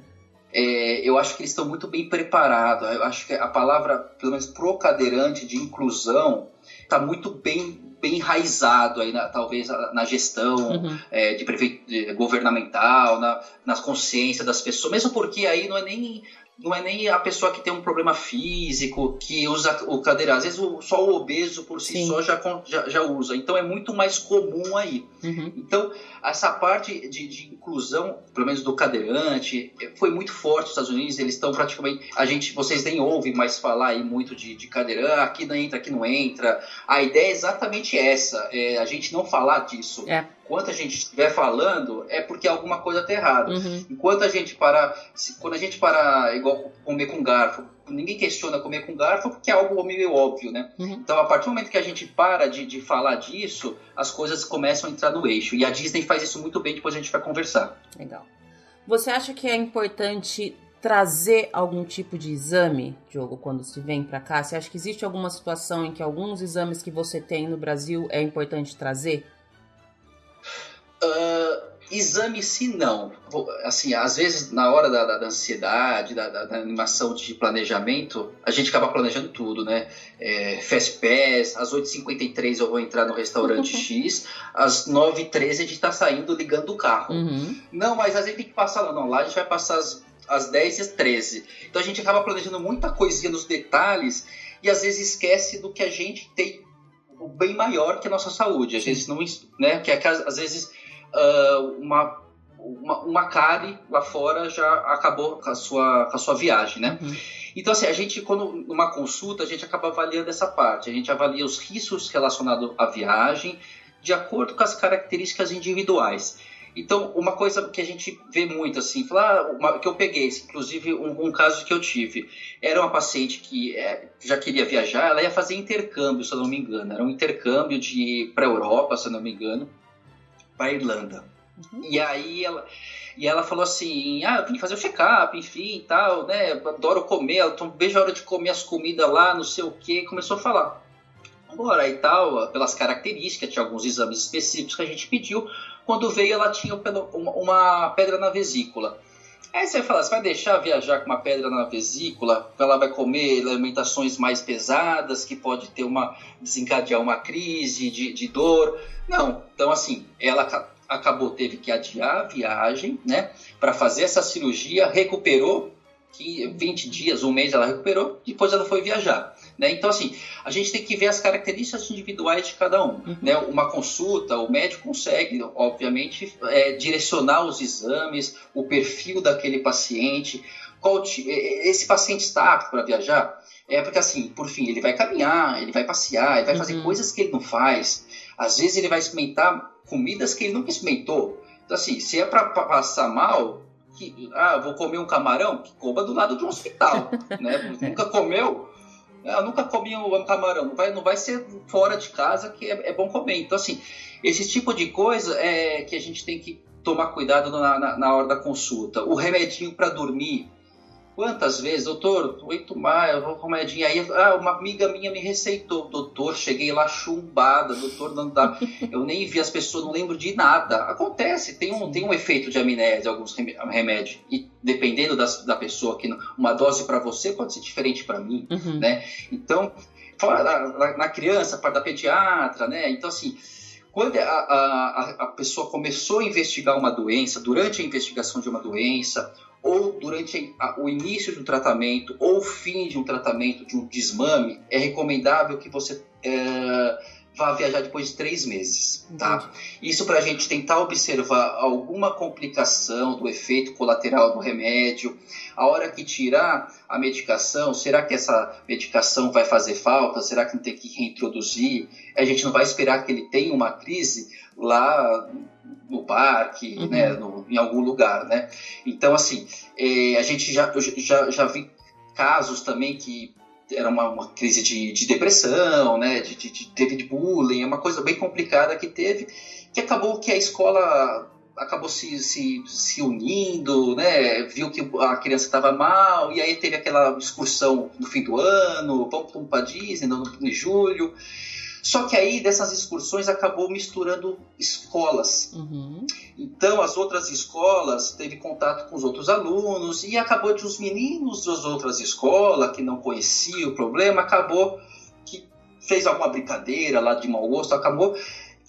É, eu acho que eles estão muito bem preparados. Eu acho que a palavra, pelo menos pro cadeirante de inclusão, está muito bem bem enraizado aí na, talvez na gestão uhum. é, de, de governamental, na, nas consciências das pessoas, mesmo porque aí não é nem não é nem a pessoa que tem um problema físico, que usa o cadeira. Às vezes só o obeso por si Sim. só já, já, já, usa. Então é muito mais comum aí. Uhum. Então, essa parte de, de, inclusão, pelo menos do cadeirante, foi muito forte nos Estados Unidos. Eles estão praticamente. A gente, vocês nem ouvem mais falar aí muito de, de cadeirante, ah, aqui não entra, aqui não entra. A ideia é exatamente essa: é a gente não falar disso. É. Enquanto a gente estiver falando, é porque alguma coisa está errada. Uhum. Enquanto a gente parar, quando a gente parar igual comer com garfo, ninguém questiona comer com garfo porque é algo meio óbvio, né? Uhum. Então, a partir do momento que a gente para de, de falar disso, as coisas começam a entrar no eixo. E a Disney faz isso muito bem, depois a gente vai conversar. Legal. Você acha que é importante trazer algum tipo de exame, Diogo, quando se vem para cá? Você acha que existe alguma situação em que alguns exames que você tem no Brasil é importante trazer? Uh, Exame se não. Assim, às vezes na hora da, da ansiedade, da, da, da, animação de planejamento, a gente acaba planejando tudo, né? É, Fast Pass, às 8h53 eu vou entrar no restaurante uhum. X, às 9h13 a gente tá saindo ligando o carro. Uhum. Não, mas a gente tem que passar lá. Não, lá a gente vai passar às, às 10 e às 13. Então a gente acaba planejando muita coisinha nos detalhes e às vezes esquece do que a gente tem o bem maior que a nossa saúde. A gente não, né, que é, às vezes uh, uma, uma, uma cárie lá fora já acabou com a sua, com a sua viagem, né? Uhum. Então, assim, a gente, quando numa consulta, a gente acaba avaliando essa parte. A gente avalia os riscos relacionados à viagem de acordo com as características individuais. Então, uma coisa que a gente vê muito, assim, falar, uma, que eu peguei, inclusive um, um, caso que eu tive, era uma paciente que é, já queria viajar, ela ia fazer intercâmbio, se eu não me engano, era um intercâmbio de para a Europa, se eu não me engano, para Irlanda. Uhum. E aí ela, e ela falou assim: ah, eu tenho que fazer o check-up, enfim e tal, né? Adoro comer, então vejo a hora de comer as comidas lá, não sei o que. Começou a falar. Agora e tal, pelas características, tinha alguns exames específicos que a gente pediu. Quando veio, ela tinha uma pedra na vesícula. Aí você fala, você vai deixar viajar com uma pedra na vesícula, ela vai comer alimentações mais pesadas, que pode ter uma desencadear uma crise de, de dor. Não. Então, assim, ela acabou, teve que adiar a viagem, né, para fazer essa cirurgia, recuperou, que 20 dias, um mês ela recuperou, depois ela foi viajar. Né? Então, assim, a gente tem que ver as características individuais de cada um. Uhum. Né? Uma consulta, o médico consegue, obviamente, é, direcionar os exames, o perfil daquele paciente. Qual, esse paciente está apto para viajar? É porque, assim, por fim, ele vai caminhar, ele vai passear, ele vai fazer uhum. coisas que ele não faz. Às vezes, ele vai experimentar comidas que ele nunca experimentou. Então, assim, se é para passar mal, que, ah, vou comer um camarão, que coma do lado de um hospital. né? Nunca comeu, eu ah, nunca comi um camarão, não vai, não vai ser fora de casa que é, é bom comer. Então, assim, esse tipo de coisa é que a gente tem que tomar cuidado na, na, na hora da consulta. O remedinho para dormir, Quantas vezes, doutor, oito mais, eu vou com medinha. Aí, ah, uma amiga minha me receitou, doutor, cheguei lá chumbada, doutor, não dá. Eu nem vi as pessoas, não lembro de nada. Acontece, tem um, tem um efeito de amnésia, alguns remédios. E dependendo da, da pessoa, que uma dose para você pode ser diferente para mim, uhum. né? Então, fora na, na criança, para da pediatra, né? Então, assim, quando a, a, a pessoa começou a investigar uma doença, durante a investigação de uma doença, ou durante o início de um tratamento ou o fim de um tratamento de um desmame, é recomendável que você é, vá viajar depois de três meses, tá? Isso para a gente tentar observar alguma complicação do efeito colateral do remédio. A hora que tirar a medicação, será que essa medicação vai fazer falta? Será que não tem que reintroduzir? A gente não vai esperar que ele tenha uma crise lá no parque, uhum. né, no, em algum lugar, né? Então, assim, é, a gente já, já, já vi casos também que era uma, uma crise de, de, depressão, né, de, de, de, teve de bullying, é uma coisa bem complicada que teve, que acabou que a escola acabou se, se, se unindo, né, viu que a criança estava mal, e aí teve aquela excursão no fim do ano, vamos para Disney no, no julho, só que aí dessas excursões acabou misturando escolas. Uhum. Então as outras escolas teve contato com os outros alunos e acabou de os meninos das outras escolas que não conheciam o problema acabou que fez alguma brincadeira lá de mau gosto, acabou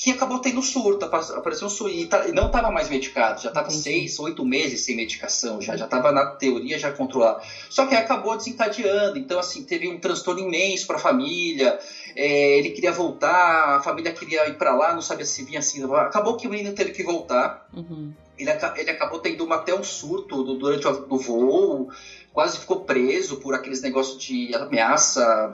que acabou tendo surto, apareceu um surto, e, tá, não estava mais medicado, já estava seis, oito meses sem medicação, já já estava na teoria já controlado. Só que acabou desencadeando, então assim, teve um transtorno imenso para a família, é, ele queria voltar, a família queria ir para lá, não sabia se vinha assim, acabou que o menino teve que voltar, uhum. ele, ele acabou tendo uma, até um surto durante o, o voo, quase ficou preso por aqueles negócios de ameaça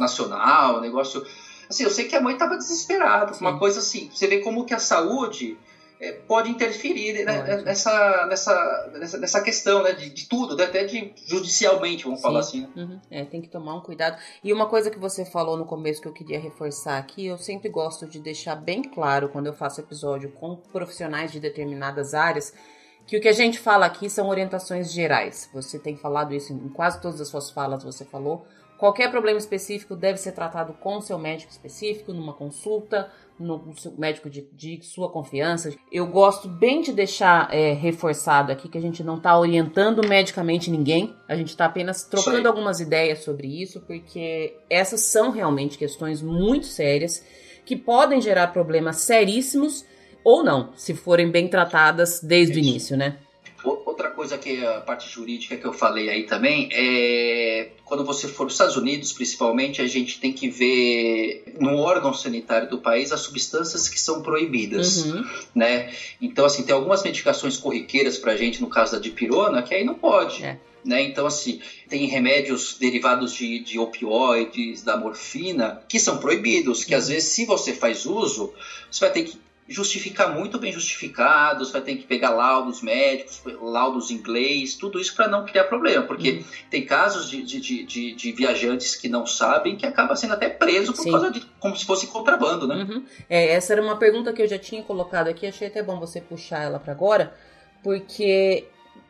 nacional, negócio Assim, eu sei que a mãe estava desesperada, Sim. uma coisa assim. Você vê como que a saúde é, pode interferir né, nessa, nessa, nessa, nessa, questão né, de, de tudo, né, até de judicialmente, vamos Sim. falar assim. Né? Uhum. É, tem que tomar um cuidado. E uma coisa que você falou no começo que eu queria reforçar aqui, eu sempre gosto de deixar bem claro quando eu faço episódio com profissionais de determinadas áreas que o que a gente fala aqui são orientações gerais. Você tem falado isso em quase todas as suas falas, você falou. Qualquer problema específico deve ser tratado com seu médico específico, numa consulta, no seu médico de, de sua confiança. Eu gosto bem de deixar é, reforçado aqui que a gente não está orientando medicamente ninguém, a gente está apenas trocando algumas ideias sobre isso, porque essas são realmente questões muito sérias que podem gerar problemas seríssimos ou não, se forem bem tratadas desde isso. o início, né? Outra coisa que é a parte jurídica que eu falei aí também é quando você for nos Estados Unidos, principalmente, a gente tem que ver no órgão sanitário do país as substâncias que são proibidas, uhum. né? Então, assim, tem algumas medicações corriqueiras pra gente, no caso da dipirona, que aí não pode. É. Né? Então, assim, tem remédios derivados de, de opioides, da morfina, que são proibidos, que uhum. às vezes, se você faz uso, você vai ter que justificar muito bem justificados, vai ter que pegar laudos médicos, laudos em inglês, tudo isso para não criar problema, porque uhum. tem casos de, de, de, de, viajantes que não sabem que acaba sendo até preso por Sim. causa de como se fosse contrabando, né? Uhum. É, essa era uma pergunta que eu já tinha colocado aqui, achei até bom você puxar ela para agora, porque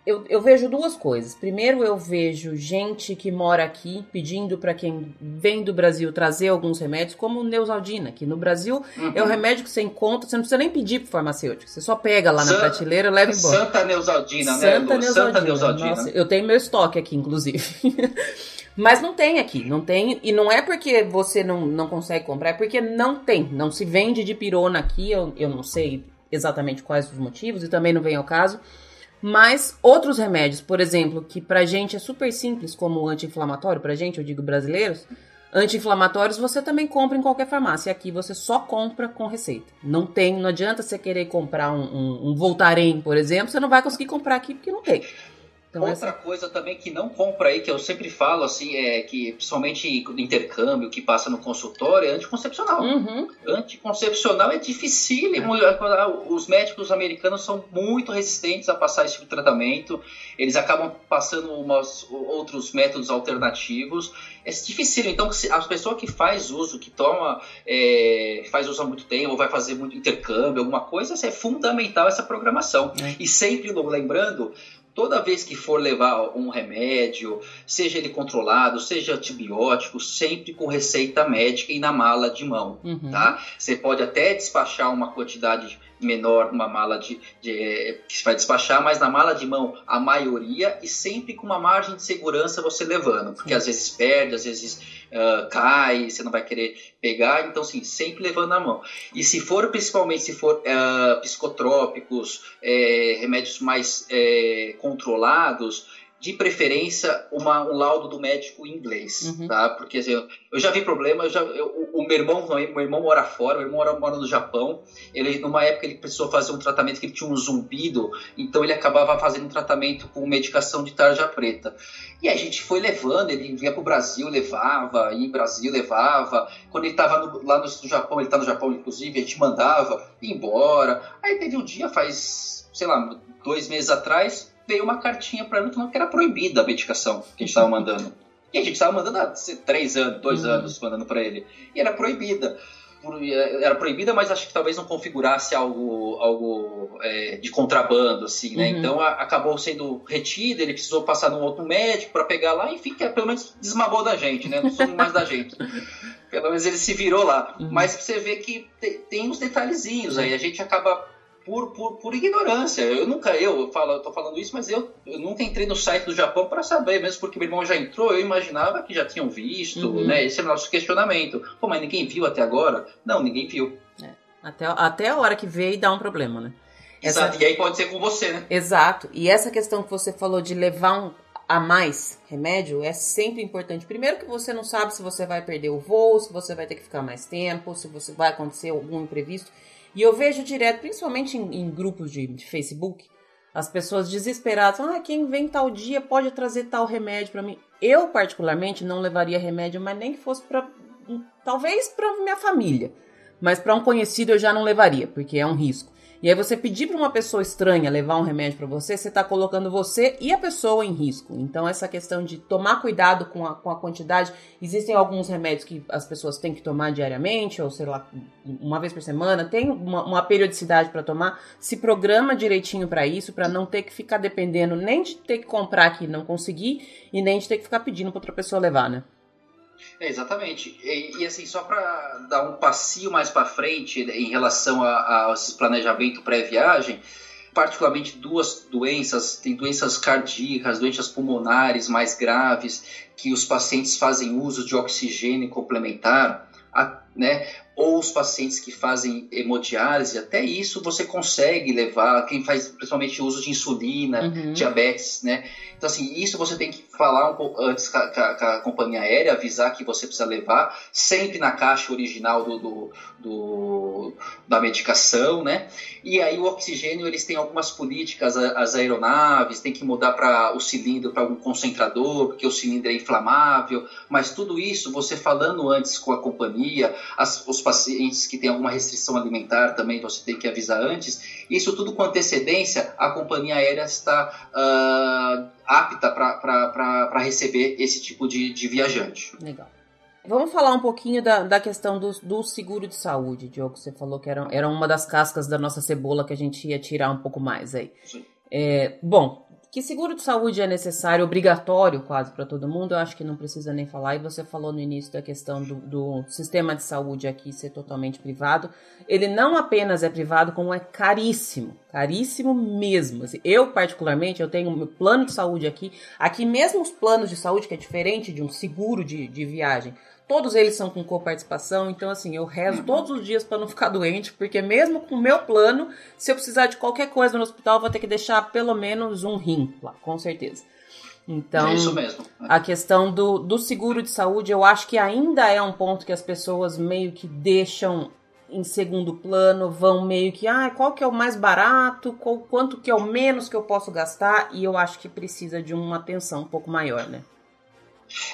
eu, eu, vejo duas coisas. Primeiro, eu vejo gente que mora aqui pedindo para quem vem do Brasil trazer alguns remédios, como Neusaldina, que no Brasil uhum. é o remédio que você encontra, você não precisa nem pedir pro farmacêutico, você só pega lá na prateleira e leva embora. Santa Neusaldina, Santa né? Neusaldina. Santa Neusaldina. Nossa, eu tenho meu estoque aqui, inclusive. Mas não tem aqui, não tem. E não é porque você não, não consegue comprar, é porque não tem. Não se vende de pirona aqui, eu, eu não sei exatamente quais os motivos, e também não vem ao caso. Mas outros remédios, por exemplo, que pra gente é super simples, como anti-inflamatório, pra gente, eu digo brasileiros, anti-inflamatórios você também compra em qualquer farmácia. Aqui você só compra com receita. Não tem, não adianta você querer comprar um, um, um Voltaren, por exemplo, você não vai conseguir comprar aqui porque não tem. Então, Outra essa... coisa também que não compra aí, que eu sempre falo, assim, é que principalmente no intercâmbio que passa no consultório, é anticoncepcional. Uhum. Anticoncepcional é dificílimo. Os médicos americanos são muito resistentes a passar esse tipo de tratamento. Eles acabam passando umas, outros métodos alternativos. É difícil. Então, a pessoa que faz uso, que toma, é, faz uso há muito tempo, ou vai fazer muito intercâmbio, alguma coisa, é fundamental essa programação. É. E sempre lembrando, toda vez que for levar um remédio, seja ele controlado, seja antibiótico, sempre com receita médica e na mala de mão, uhum. tá? Você pode até despachar uma quantidade menor uma mala de, de, que se vai despachar, mas na mala de mão a maioria e sempre com uma margem de segurança você levando, porque Sim. às vezes perde, às vezes uh, cai, você não vai querer pegar, então sim, sempre levando na mão. E se for principalmente se for uh, psicotrópicos, é, remédios mais é, controlados, de preferência uma, um laudo do médico em inglês, uhum. tá? Porque assim, eu, eu, já vi problema, eu já, eu, o, o, meu irmão, meu irmão mora fora, meu irmão mora, mora, no Japão. Ele numa época ele precisou fazer um tratamento que ele tinha um zumbido, então ele acabava fazendo um tratamento com medicação de tarja preta. E a gente foi levando, ele vinha para o Brasil, levava, ia em Brasil, levava. Quando ele estava lá no, no Japão, ele está no Japão inclusive, a gente mandava, ia embora. Aí teve um dia, faz, sei lá, dois meses atrás, veio uma cartinha para ele que era proibida a medicação que a gente estava mandando. E a gente estava mandando há três anos, dois uhum. anos mandando para ele. E era proibida. Era proibida, mas acho que talvez não configurasse algo, algo é, de contrabando, assim, né? Uhum. Então a, acabou sendo retida, ele precisou passar num outro médico para pegar lá, enfim, que é, pelo menos desmabou da gente, né? Não somos mais da gente. Pelo menos ele se virou lá. Uhum. Mas você vê que tem, tem uns detalhezinhos aí, a gente acaba por, por, por ignorância. Eu nunca, eu falo, eu tô falando isso, mas eu, eu nunca entrei no site do Japão para saber, mesmo porque meu irmão já entrou, eu imaginava que já tinham visto, uhum. né? Esse é o nosso questionamento. Pô, mas ninguém viu até agora? Não, ninguém viu. É. Até, até a hora que vê e dá um problema, né? Essa... Exato, e aí pode ser com você, né? Exato. E essa questão que você falou de levar um, a mais remédio é sempre importante. Primeiro que você não sabe se você vai perder o voo, se você vai ter que ficar mais tempo, se você vai acontecer algum imprevisto. E eu vejo direto, principalmente em, em grupos de, de, Facebook, as pessoas desesperadas, ah, quem vem tal dia pode trazer tal remédio para mim. Eu particularmente não levaria remédio, mas nem que fosse para talvez para minha família, mas para um conhecido eu já não levaria, porque é um risco. E aí você pedir para uma pessoa estranha levar um remédio para você, você está colocando você e a pessoa em risco. Então essa questão de tomar cuidado com a, com a quantidade, existem alguns remédios que as pessoas têm que tomar diariamente, ou sei lá, uma vez por semana, tem uma, uma periodicidade para tomar, se programa direitinho para isso, para não ter que ficar dependendo nem de ter que comprar aqui e não conseguir, e nem de ter que ficar pedindo para outra pessoa levar, né? É, exatamente. E, e, assim, só para dar um passinho mais para frente em relação a, a esse planejamento pré-viagem, particularmente duas doenças, tem doenças cardíacas, doenças pulmonares mais graves, que os pacientes fazem uso de oxigênio complementar, a, né? Ou os pacientes que fazem hemodiálise, até isso você consegue levar, quem faz principalmente uso de insulina, uhum. diabetes, né? Então, assim, isso você tem que falar um pouco antes com a, com a, companhia aérea, avisar que você precisa levar, sempre na caixa original do, do, do, da medicação, né? E aí o oxigênio, eles têm algumas políticas, as aeronaves, tem que mudar para o cilindro para um concentrador, porque o cilindro é inflamável, mas tudo isso você falando antes com a companhia, as, os pacientes que têm alguma restrição alimentar também você tem que avisar antes. Isso tudo com antecedência, a companhia aérea está uh, apta para receber esse tipo de, de viajante. Legal. Vamos falar um pouquinho da, da questão do, do seguro de saúde, Diogo. Você falou que era, era uma das cascas da nossa cebola que a gente ia tirar um pouco mais aí. É, bom, que seguro de saúde é necessário, obrigatório quase para todo mundo, eu acho que não precisa nem falar. E você falou no início da questão do, do, sistema de saúde aqui ser totalmente privado. Ele não apenas é privado, como é caríssimo, caríssimo mesmo. Assim, eu, particularmente, eu tenho meu plano de saúde aqui. Aqui mesmo os planos de saúde, que é diferente de um seguro de, de viagem, Todos eles são com coparticipação, então assim, eu rezo uhum. todos os dias para não ficar doente, porque mesmo com o meu plano, se eu precisar de qualquer coisa no hospital, eu vou ter que deixar pelo menos um rim lá, com certeza. Então, é isso mesmo. a questão do, do seguro de saúde, eu acho que ainda é um ponto que as pessoas meio que deixam em segundo plano, vão meio que, ah, qual que é o mais barato, qual, quanto que é o menos que eu posso gastar, e eu acho que precisa de uma atenção um pouco maior, né?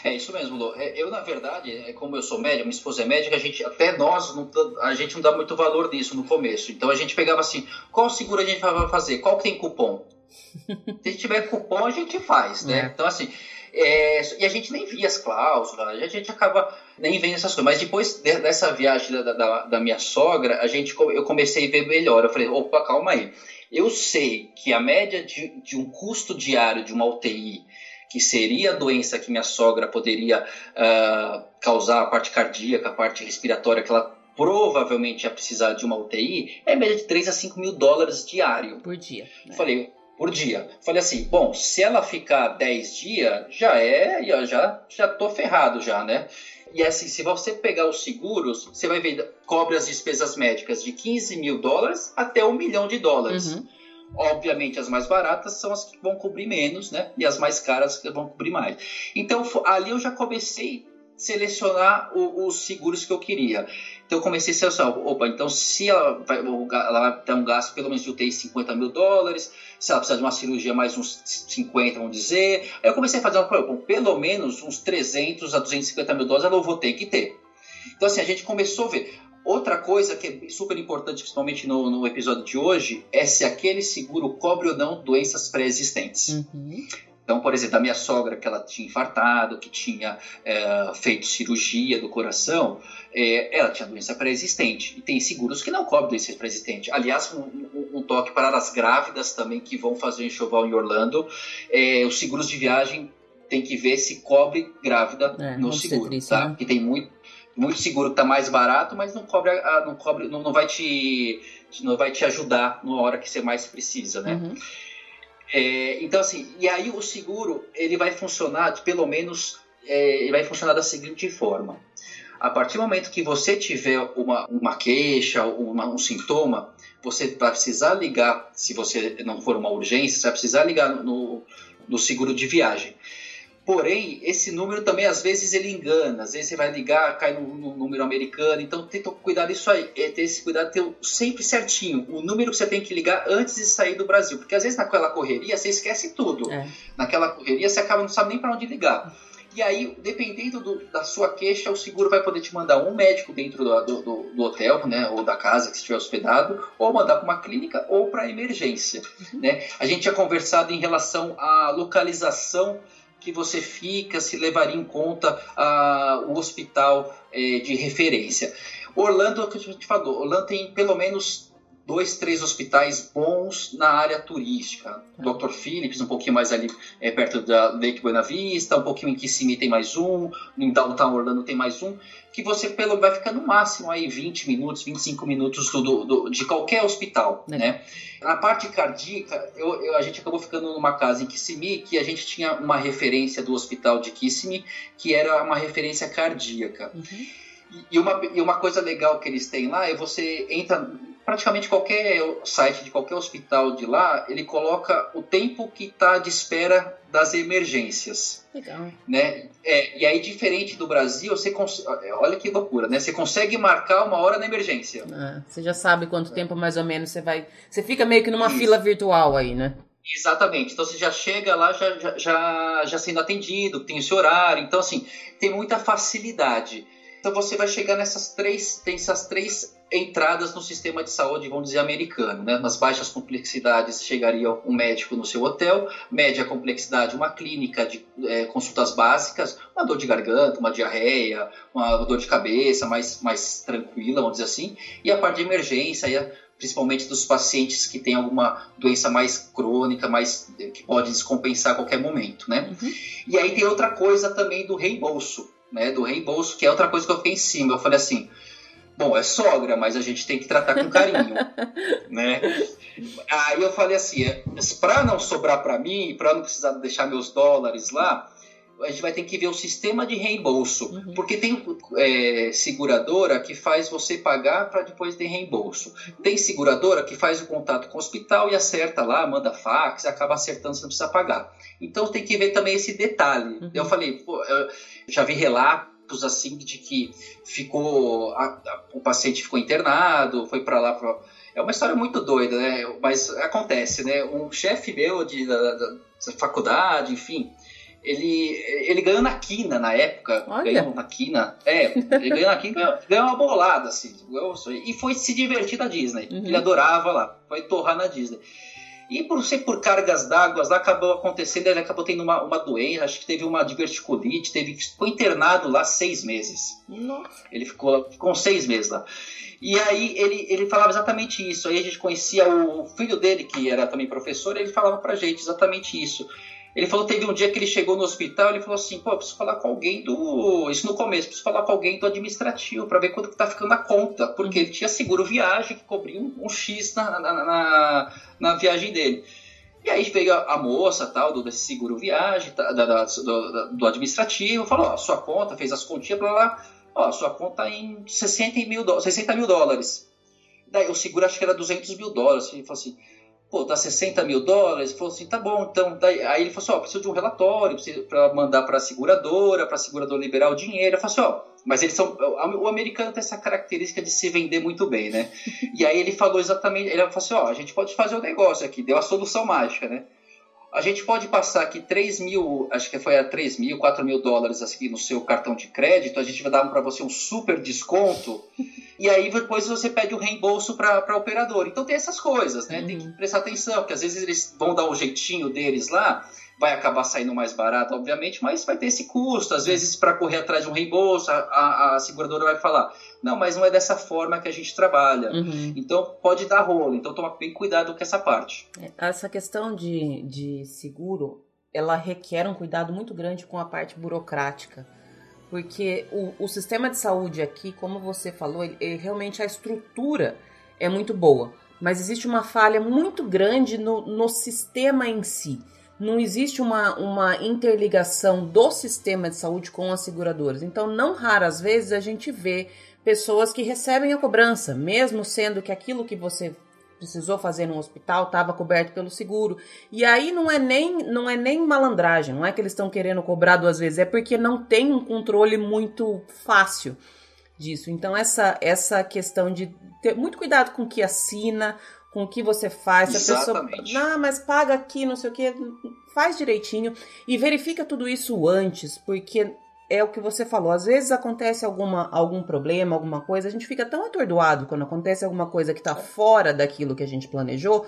É isso mesmo, Lu. É, eu, na verdade, é como eu sou médico, minha esposa é médica, a gente, até nós, não, a gente não dá muito valor nisso no começo. Então a gente pegava assim, qual seguro a gente vai fazer? Qual que tem cupom? Se tiver cupom, a gente faz, né? É. Então, assim, é, e a gente nem via as cláusulas, a gente acaba nem vendo essas coisas. Mas depois dessa viagem da, da, da, minha sogra, a gente, eu comecei a ver melhor. Eu falei, opa, calma aí. Eu sei que a média de, de um custo diário de uma UTI que seria a doença que minha sogra poderia uh, causar, a parte cardíaca, a parte respiratória, que ela provavelmente ia precisar de uma UTI, é média de 3 a 5 mil dólares diário. Por dia. Né? Falei, por dia. Falei assim, bom, se ela ficar 10 dias, já é, já, já tô ferrado já, né? E assim, se você pegar os seguros, você vai ver, cobre as despesas médicas de 15 mil dólares até um milhão de dólares. Uhum. Obviamente, as mais baratas são as que vão cobrir menos, né? E as mais caras que vão cobrir mais. Então, ali eu já comecei a selecionar o, os seguros que eu queria. Então, eu comecei a selecionar. Opa, então, se ela vai, ela vai ter um gasto pelo menos de UTI 50 mil dólares, se ela precisar de uma cirurgia mais uns 50, vamos dizer. Aí eu comecei a fazer uma coisa, pelo menos uns 300 a 250 mil dólares eu vou ter que ter. Então, assim, a gente começou a ver. Outra coisa que é super importante, principalmente no, no, episódio de hoje, é se aquele seguro cobre ou não doenças pré-existentes. Uhum. Então, por exemplo, a minha sogra, que ela tinha infartado, que tinha é, feito cirurgia do coração, é, ela tinha doença pré-existente. E tem seguros que não cobrem doença pré-existente. Aliás, um, um, um, toque para as grávidas também que vão fazer enxoval em Orlando. É, os seguros de viagem tem que ver se cobre grávida é, no seguro, tá? Né? Que tem muito muito seguro que tá mais barato, mas não cobre, não cobre, não, não vai te, não vai te ajudar na hora que você mais precisa, né? Uhum. É, então assim, e aí o seguro ele vai funcionar, pelo menos, é, ele vai funcionar da seguinte forma: A partir do momento que você tiver uma, uma queixa, uma, um sintoma, você vai precisar ligar, se você não for uma urgência, você vai precisar ligar no, no seguro de viagem. Porém, esse número também às vezes ele engana, às vezes você vai ligar, cai no, no número americano, então tenta cuidar disso aí, é ter esse cuidado, ter sempre certinho o número que você tem que ligar antes de sair do Brasil, porque às vezes naquela correria você esquece tudo, é. naquela correria você acaba não sabe nem para onde ligar. E aí, dependendo do, da sua queixa, o seguro vai poder te mandar um médico dentro do, do, do hotel, né, ou da casa que estiver hospedado, ou mandar para uma clínica ou para emergência. Uhum. Né? A gente tinha conversado em relação à localização que você fica, se levaria em conta uh, o hospital eh, de referência. Orlando, é o que a gente falou, Orlando tem pelo menos dois, três hospitais bons na área turística. É. Dr. Phillips, um pouquinho mais ali é, perto da Lake Buena Vista, um pouquinho em Kissimmee tem mais um, em Downtown Orlando tem mais um, que você pelo vai ficar no máximo aí 20 minutos, 25 minutos do, do, de qualquer hospital, é. né? Na parte cardíaca, eu, eu, a gente acabou ficando numa casa em Kissimmee que a gente tinha uma referência do hospital de Kissimmee, que era uma referência cardíaca. Uhum. E uma, e uma coisa legal que eles têm lá é você entra praticamente qualquer site de qualquer hospital de lá, ele coloca o tempo que está de espera das emergências. Legal. Né? É, e aí, diferente do Brasil, você cons... olha que loucura, né? Você consegue marcar uma hora na emergência. Ah, você já sabe quanto é. tempo mais ou menos você vai. Você fica meio que numa Isso. fila virtual aí, né? Exatamente. Então você já chega lá já, já, já, já sendo atendido, tem seu horário. Então, assim, tem muita facilidade. Então você vai chegar nessas três, tem essas três entradas no sistema de saúde, vamos dizer, americano. Né? Nas baixas complexidades chegaria um médico no seu hotel, média complexidade, uma clínica de é, consultas básicas, uma dor de garganta, uma diarreia, uma dor de cabeça mais, mais tranquila, vamos dizer assim, e a parte de emergência, principalmente dos pacientes que têm alguma doença mais crônica, mais que pode descompensar a qualquer momento. Né? Uhum. E aí tem outra coisa também do reembolso. Né, do reembolso, que é outra coisa que eu fiquei em cima. Eu falei assim, Bom, é sogra, mas a gente tem que tratar com carinho, né? Aí eu falei assim, é, para não sobrar para mim, para não precisar deixar meus dólares lá, a gente vai ter que ver o sistema de reembolso, uhum. porque tem é, seguradora que faz você pagar para depois ter reembolso. Tem seguradora que faz o contato com o hospital e acerta lá, manda fax, acaba acertando, você não precisa pagar. Então tem que ver também esse detalhe. Uhum. Eu falei, pô, eu já vi relato assim de que ficou a, a, o paciente ficou internado, foi para lá pra, é uma história muito doida, né? Mas acontece, né? Um chefe meu de, da, da, da, faculdade, enfim, ele, ele ganhou na quina na época. Olha. Ganhou na quina. É, ele ganhou na quina ganhou, ganhou uma bolada, assim. E foi se divertir na Disney. Uhum. Ele adorava lá. Foi torrar na Disney. E por ser por cargas d'água, lá acabou acontecendo, ele acabou tendo uma, uma doença, acho que teve uma diverticulite, teve, ficou internado lá seis meses. Nossa. Ele ficou, ficou seis meses lá. E aí ele, ele falava exatamente isso. Aí a gente conhecia o filho dele, que era também professor, e ele falava pra gente exatamente isso. Ele falou teve um dia que ele chegou no hospital, ele falou assim, pô, preciso falar com alguém do, isso no começo, preciso falar com alguém do administrativo para ver quanto que tá ficando a conta, porque ele tinha seguro viagem que cobria um, um X na, na, na, na, viagem dele. E aí veio a, a moça tal do desse seguro viagem da, da, do, do, administrativo, falou, ó, sua conta fez as continhas, blá lá, ó, sua conta tá em 60 mil, 60 mil dólares. Daí o seguro acho que era 200 mil dólares. Ele falou assim, pô, dá 60 mil dólares. Ele falou assim, tá bom, então. Daí, aí ele falou assim, ó, preciso de um relatório para mandar para a seguradora, para a seguradora liberar o dinheiro. Eu falei assim, ó, mas eles são. O americano tem essa característica de se vender muito bem, né? e aí ele falou exatamente, ele falou assim, ó, a gente pode fazer o um negócio aqui, deu a solução mágica, né? A gente pode passar aqui 3 mil, acho que foi a 3 mil, 4 mil dólares aqui no seu cartão de crédito, a gente vai dar para você um super desconto, e aí depois você pede o reembolso para a operadora. Então tem essas coisas, né? Uhum. Tem que uhum. prestar atenção, porque às vezes eles vão dar um jeitinho deles lá, vai acabar saindo mais barato, obviamente, mas vai ter esse custo. Às vezes, para correr atrás de um reembolso, a, a, a, seguradora vai falar: não, mas não é dessa forma que a gente trabalha. Uhum. Então, pode dar rolo. Então, toma bem cuidado com essa parte. É, essa questão de, de seguro, ela requer um cuidado muito grande com a parte burocrática. Porque o, o sistema de saúde aqui, como você falou, ele, ele, realmente a estrutura é muito boa. Mas existe uma falha muito grande no, no sistema em si não existe uma, uma interligação do sistema de saúde com as seguradoras. Então, não raras vezes a gente vê pessoas que recebem a cobrança, mesmo sendo que aquilo que você precisou fazer no hospital estava coberto pelo seguro. E aí não é nem não é nem malandragem, não é que eles estão querendo cobrar duas vezes, é porque não tem um controle muito fácil disso. Então essa essa questão de ter muito cuidado com o que assina, com o que você faz. Se a pessoa, ah, mas paga aqui, não sei o que, faz direitinho e verifica tudo isso antes, porque é o que você falou. Às vezes acontece alguma, algum problema, alguma coisa, a gente fica tão atordoado quando acontece alguma coisa que está fora daquilo que a gente planejou,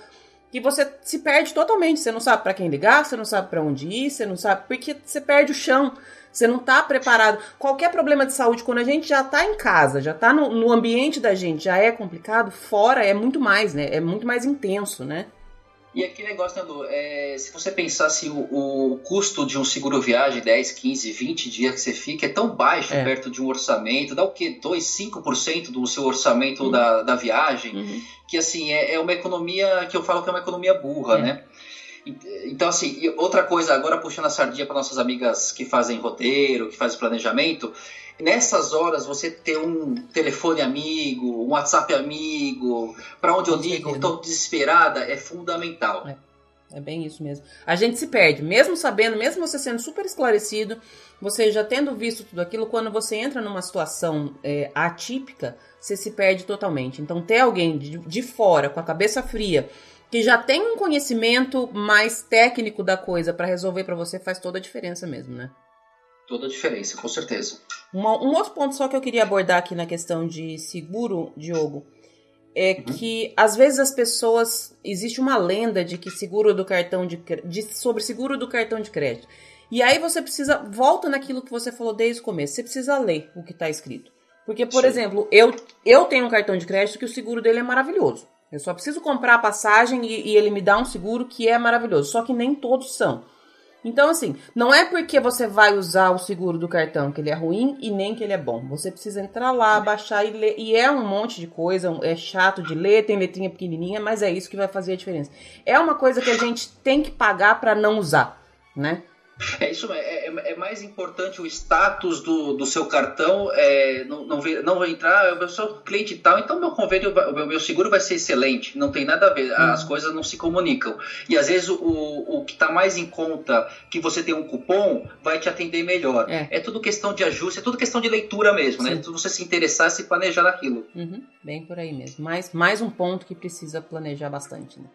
que você se perde totalmente. Você não sabe para quem ligar, você não sabe para onde ir, você não sabe porque você perde o chão. Você não está preparado. Qualquer problema de saúde, quando a gente já está em casa, já está no, no ambiente da gente, já é complicado, fora é muito mais, né? É muito mais intenso, né? E aquele negócio, né, Lu, é, se você pensasse o, o, custo de um seguro viagem, 10, 15, 20 dias que você fica, é tão baixo é. perto de um orçamento, dá o quê? 2, 5% do seu orçamento uhum. da, da viagem, uhum. que assim, é, é, uma economia que eu falo que é uma economia burra, é. né? Então, assim, outra coisa, agora puxando a sardinha para nossas amigas que fazem roteiro, que fazem planejamento, nessas horas você ter um telefone amigo, um WhatsApp amigo, para onde eu ligo, estou desesperada, é fundamental. É. É bem isso mesmo. A gente se perde, mesmo sabendo, mesmo você sendo super esclarecido, você já tendo visto tudo aquilo, quando você entra numa situação é, atípica, você se perde totalmente. Então, ter alguém de, de fora, com a cabeça fria, que já tem um conhecimento mais técnico da coisa para resolver para você, faz toda a diferença mesmo, né? Toda a diferença, com certeza. Uma, um outro ponto só que eu queria abordar aqui na questão de seguro, Diogo, é uhum. que às vezes as pessoas existe uma lenda de que seguro do cartão de, de sobre seguro do cartão de crédito. E aí você precisa volta naquilo que você falou desde o começo. Você precisa ler o que está escrito. Porque, por Sim. exemplo, eu, eu tenho um cartão de crédito que o seguro dele é maravilhoso. Eu só preciso comprar a passagem e, e ele me dá um seguro que é maravilhoso. Só que nem todos são. Então, assim, não é porque você vai usar o seguro do cartão que ele é ruim e nem que ele é bom. Você precisa entrar lá, baixar e ler. E é um monte de coisa, é chato de ler, tem letrinha pequenininha, mas é isso que vai fazer a diferença. É uma coisa que a gente tem que pagar para não usar, né? É isso, é, é, é, mais importante o status do, do seu cartão, é, não, não, não vai entrar, eu sou cliente tal, então meu convênio, o meu, meu, seguro vai ser excelente, não tem nada a ver, as coisas não se comunicam. E às vezes o, o que está mais em conta, que você tem um cupom, vai te atender melhor. É, é tudo questão de ajuste, é tudo questão de leitura mesmo, né? Sim. né? Você se interessar, se planejar naquilo. Uhum, bem por aí mesmo. Mais, mais um ponto que precisa planejar bastante, né?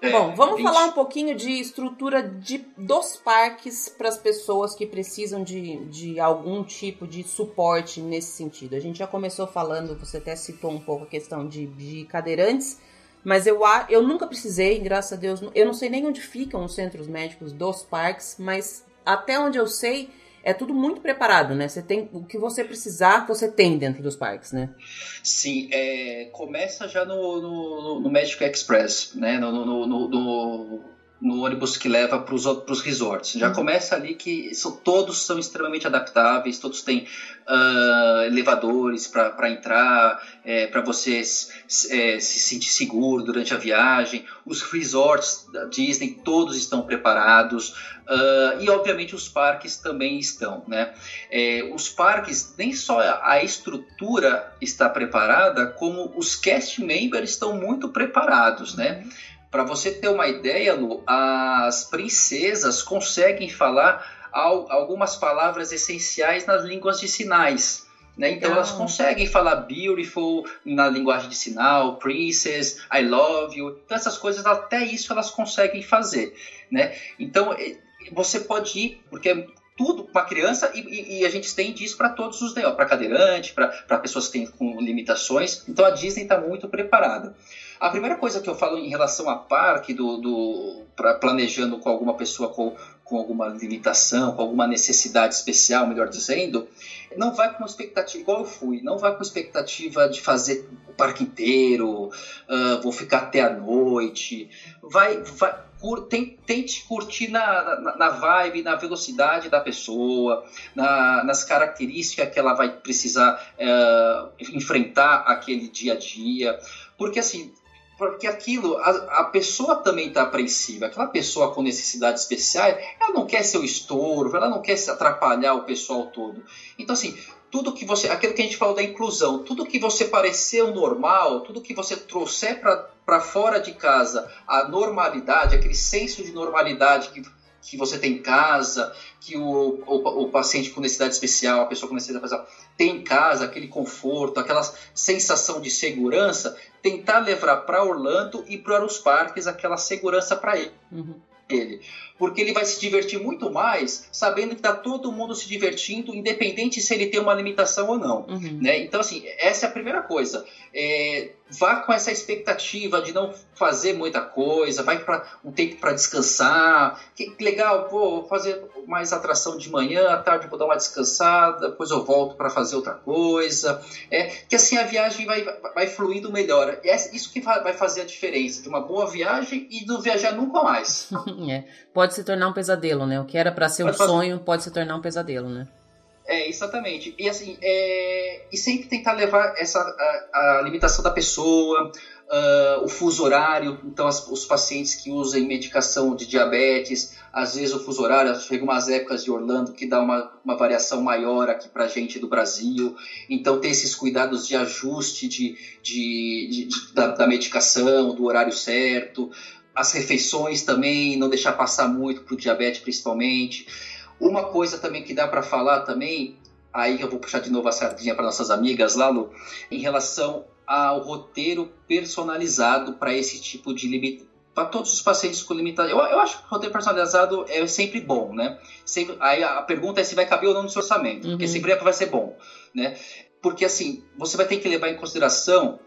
É, Bom, vamos 20... falar um pouquinho de estrutura de, dos parques para as pessoas que precisam de, de algum tipo de suporte nesse sentido. A gente já começou falando, você até citou um pouco a questão de, de cadeirantes, mas eu, eu nunca precisei, graças a Deus, eu não sei nem onde ficam os centros médicos dos parques, mas até onde eu sei, é tudo muito preparado, né? Você tem o que você precisar, você tem dentro dos parques, né? Sim, é, começa já no, no, no Magic Express, né? no, no, no, no ônibus que leva para os resorts. Já uhum. começa ali que são, todos são extremamente adaptáveis, todos têm uh, elevadores para entrar, é, para você é, se sentir seguro durante a viagem. Os resorts da Disney todos estão preparados. Uh, e obviamente os parques também estão, né? É, os parques nem só a estrutura está preparada, como os cast members estão muito preparados, né? Para você ter uma ideia, Lu, as princesas conseguem falar algumas palavras essenciais nas línguas de sinais. Né? Então elas conseguem falar beautiful na linguagem de sinal, princess, I love you. Então essas coisas, até isso elas conseguem fazer. Né? Então você pode ir, porque tudo para criança e, e, a gente estende isso para todos os para cadeirante, para pessoas que têm com limitações. Então a Disney está muito preparada. A primeira coisa que eu falo em relação a parque, do, do pra, planejando com alguma pessoa com, com alguma limitação, com alguma necessidade especial, melhor dizendo, não vai com expectativa, igual eu fui, não vai com expectativa de fazer o parque inteiro, uh, vou ficar até a noite. Vai, vai, tente curtir na, na, na, vibe, na velocidade da pessoa, na, nas características que ela vai precisar uh, enfrentar aquele dia a dia. Porque assim, porque aquilo, a, a pessoa também está apreensiva. Aquela pessoa com necessidades especiais, ela não quer ser o estorvo, ela não quer se atrapalhar o pessoal todo. Então, assim, tudo que você. Aquilo que a gente falou da inclusão, tudo que você pareceu normal, tudo que você trouxer para fora de casa, a normalidade, aquele senso de normalidade que que você tem em casa, que o, o, o, paciente com necessidade especial, a pessoa com necessidade especial tem em casa, aquele conforto, aquela sensação de segurança, tentar levar para Orlando e para os parques aquela segurança para ele. Uhum ele. Porque ele vai se divertir muito mais sabendo que está todo mundo se divertindo, independente se ele tem uma limitação ou não. Uhum. Né? Então, assim, essa é a primeira coisa. É, vá com essa expectativa de não fazer muita coisa, vai para um tempo para descansar. Que legal, pô, vou fazer mais atração de manhã, à tarde vou dar uma descansada, depois eu volto para fazer outra coisa. É, que assim a viagem vai, vai fluindo melhor. É isso que vai fazer a diferença de uma boa viagem e do viajar nunca mais. É. Pode se tornar um pesadelo, né? O que era para ser um pode sonho pode se tornar um pesadelo, né? É, exatamente. E assim, é... e sempre tentar levar essa a, a limitação da pessoa, uh, o fuso horário. Então, as, os pacientes que usam medicação de diabetes, às vezes o fuso horário, chega umas épocas de Orlando que dá uma, uma variação maior aqui para gente do Brasil. Então, ter esses cuidados de ajuste de, de, de, de da, da medicação, do horário certo as refeições também, não deixar passar muito para o diabetes principalmente. Uma coisa também que dá para falar também, aí eu vou puxar de novo a sardinha para nossas amigas lá, Lu, em relação ao roteiro personalizado para esse tipo de limitação para todos os pacientes com limitação. Eu, eu, acho que o roteiro personalizado é sempre bom, né? Sempre, aí a pergunta é se vai caber ou não no seu orçamento, uhum. porque sempre é, vai ser bom, né? Porque assim, você vai ter que levar em consideração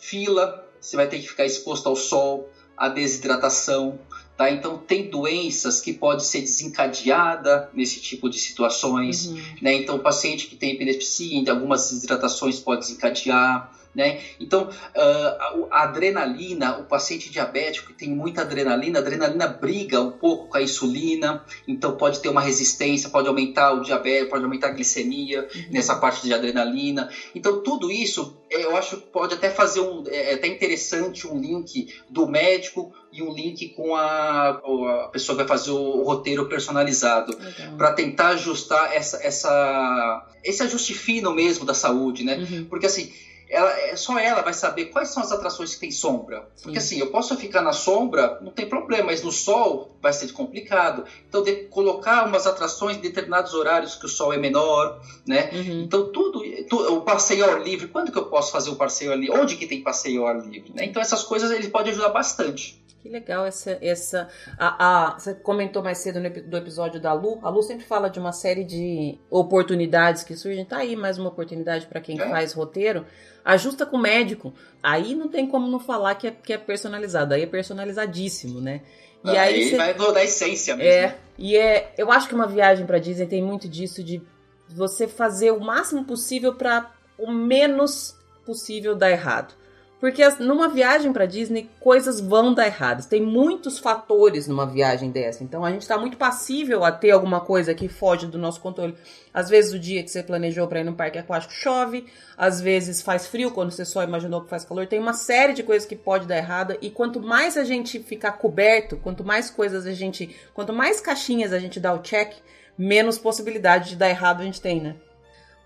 fila, você vai ter que ficar exposto ao sol, a desidratação. Tá? Então, tem doenças que pode ser desencadeada nesse tipo de situações. Uhum. Né? Então, o paciente que tem epilepsia, algumas desidratações pode desencadear. Né? Então, uh, a adrenalina, o paciente diabético que tem muita adrenalina, a adrenalina briga um pouco com a insulina, então pode ter uma resistência, pode aumentar o diabetes, pode aumentar a glicemia uhum. nessa parte de adrenalina. Então, tudo isso é, eu acho que pode até fazer um. É, é até interessante um link do médico e um link com a, a pessoa que vai fazer o roteiro personalizado para tentar ajustar essa, essa, esse ajuste fino mesmo da saúde, né? Uhum. Porque assim ela, é, só ela vai saber quais são as atrações que tem sombra. Porque Sim. assim, eu posso ficar na sombra, não tem problema, mas no sol vai ser complicado. Então, de, colocar umas atrações em determinados horários que o sol é menor, né? Uhum. Então, tudo, tu, o passeio ao ar livre, quando que eu posso fazer o passeio ao ar livre? Onde que tem passeio ao ar livre? Né? Então, essas coisas ele pode ajudar bastante. Que legal essa. essa a, a, você comentou mais cedo no, do episódio da Lu. A Lu sempre fala de uma série de oportunidades que surgem. Tá aí mais uma oportunidade para quem é. faz roteiro. Ajusta com o médico. Aí não tem como não falar que é, que é personalizado. Aí é personalizadíssimo, né? E ah, aí, vai da essência mesmo. É, e é. Eu acho que uma viagem para Disney tem muito disso de você fazer o máximo possível para o menos possível dar errado. Porque numa viagem para Disney, coisas vão dar erradas. Tem muitos fatores numa viagem dessa. Então a gente está muito passível a ter alguma coisa que foge do nosso controle. Às vezes o dia que você planejou para ir no parque aquático chove, às vezes faz frio quando você só imaginou que faz calor. Tem uma série de coisas que pode dar errada e quanto mais a gente ficar coberto, quanto mais coisas a gente, quanto mais caixinhas a gente dá o check, menos possibilidade de dar errado a gente tem, né?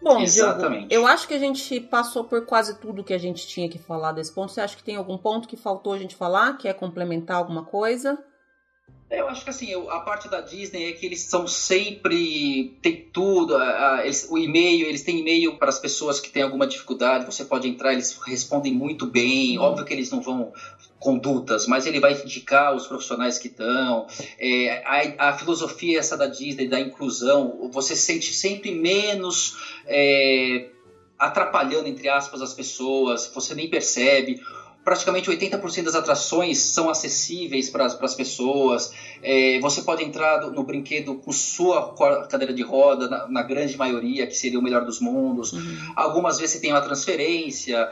Bom, Exatamente. Diogo, eu acho que a gente passou por quase tudo que a gente tinha que falar desse ponto. Você acha que tem algum ponto que faltou a gente falar? Quer complementar alguma coisa? Eu acho que assim, a parte da Disney é que eles são sempre. tem tudo. A, a, eles, o e-mail, eles têm e-mail para as pessoas que têm alguma dificuldade. Você pode entrar, eles respondem muito bem. Hum. Óbvio que eles não vão condutas, mas ele vai indicar os profissionais que estão. É, a, a, filosofia essa da Disney, da inclusão, você sente sempre menos é, atrapalhando, entre aspas, as pessoas, você nem percebe. Praticamente 80% das atrações são acessíveis para as pessoas. É, você pode entrar no, no, brinquedo com sua cadeira de roda, na, na, grande maioria, que seria o melhor dos mundos. Uhum. Algumas vezes você tem uma transferência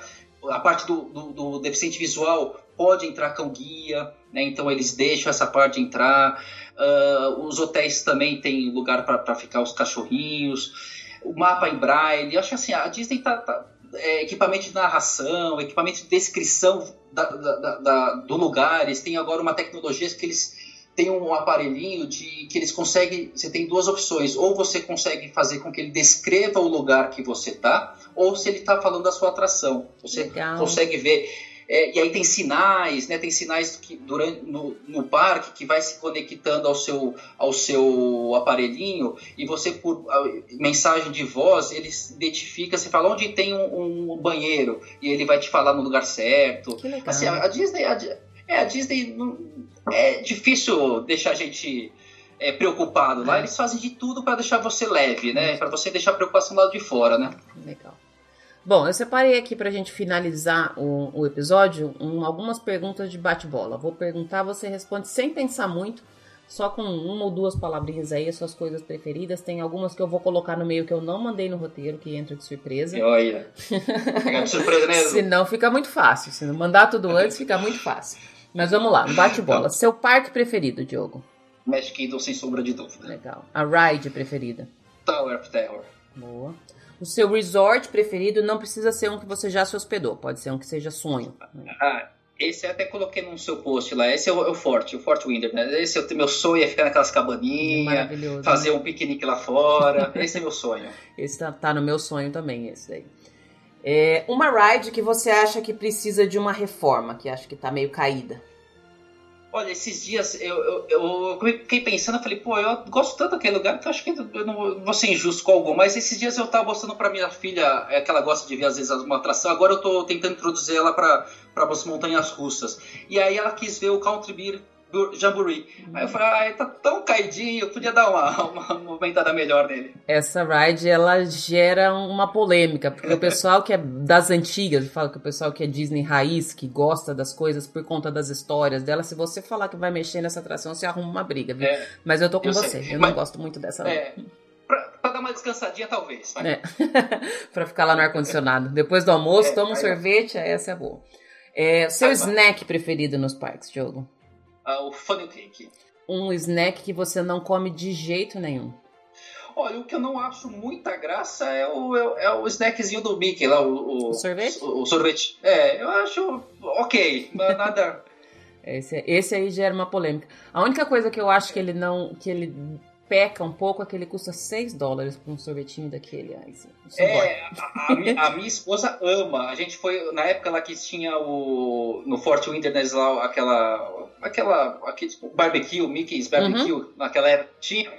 a parte do, do, do, deficiente visual pode entrar com guia, né? então eles deixam essa parte entrar. Uh, os hotéis também têm lugar para ficar os cachorrinhos. O mapa em braille. Acho que assim, a Disney tá, tá é, equipamento de narração, equipamento de descrição da, da, da, do lugar. Eles têm agora uma tecnologia que eles têm um aparelhinho de que eles conseguem. Você tem duas opções: ou você consegue fazer com que ele descreva o lugar que você está, ou se ele está falando da sua atração. Você Legal. consegue ver é, e aí tem sinais, né? Tem sinais que durante no, no, parque que vai se conectando ao seu, ao seu aparelhinho e você por mensagem de voz ele identifica, você fala onde tem um, um banheiro e ele vai te falar no lugar certo. Que legal. Assim, a, a Disney, a, é, a Disney não, é difícil deixar a gente é, preocupado lá. É. Eles fazem de tudo para deixar você leve, né? Para você deixar a preocupação do lado de fora, né? Legal. Bom, eu separei aqui para a gente finalizar o, o episódio um, algumas perguntas de bate-bola. Vou perguntar, você responde sem pensar muito, só com uma ou duas palavrinhas aí, as suas coisas preferidas. Tem algumas que eu vou colocar no meio que eu não mandei no roteiro, que entra de surpresa. Olha, fica de surpresa mesmo. Se não, fica muito fácil. Se não mandar tudo antes, fica muito fácil. Mas vamos lá, bate-bola. Seu parque preferido, Diogo? Magic Kingdom, sem sombra de dúvida. Legal. A ride preferida? Tower of Terror. Boa. O seu resort preferido não precisa ser um que você já se hospedou, pode ser um que seja sonho. Ah, esse eu até coloquei no seu post lá. Esse é o, é o Forte, o Fort Winder, né? Esse é o meu sonho, é ficar naquelas cabaninhas, é fazer né? um piquenique lá fora. esse é meu sonho. Esse tá, tá, no meu sonho também, esse daí. É, uma ride que você acha que precisa de uma reforma, que acha que tá meio caída. Olha, esses dias eu, eu, eu, fiquei pensando, eu falei, pô, eu gosto tanto daquele lugar que eu acho que eu não vou ser injusto com algum, mas esses dias eu tava mostrando pra minha filha, é que ela gosta de ver às vezes uma atração, agora eu tô tentando introduzir ela pra as montanhas russas. E aí ela quis ver o Country Beer Jamboree. Aí eu falei, ah, tá tão caidinho, podia dar uma, uma movimentada melhor nele. Essa ride, ela gera uma polêmica, porque o pessoal que é das antigas, fala que o pessoal que é Disney raiz, que gosta das coisas por conta das histórias dela, se você falar que vai mexer nessa atração, você arruma uma briga, viu? É, Mas eu tô com eu você, sei. eu Mas, não gosto muito dessa. É, pra, pra, dar uma descansadinha, talvez. É. pra ficar lá no ar-condicionado. Depois do almoço, é, toma um sorvete, essa é boa. É, seu snack preferido nos parques, Diogo? Uh, o funnel cake. Um snack que você não come de jeito nenhum. Olha, o que eu não acho muita graça é o, é, é o snackzinho do Mickey lá, o, o, o sorvete? O, o, sorvete. É, eu acho ok, nada. esse, esse aí gera uma polêmica. A única coisa que eu acho que ele não. que ele peca um pouco é que ele custa 6 dólares por um sorvetinho daquele. Assim, é, a, a, minha, a, minha esposa ama. A gente foi, na época lá que tinha o. No Fort Wilderness lá, aquela. aquela. aquele tipo, barbecue, Mickey's barbecue, uhum. naquela época tinha.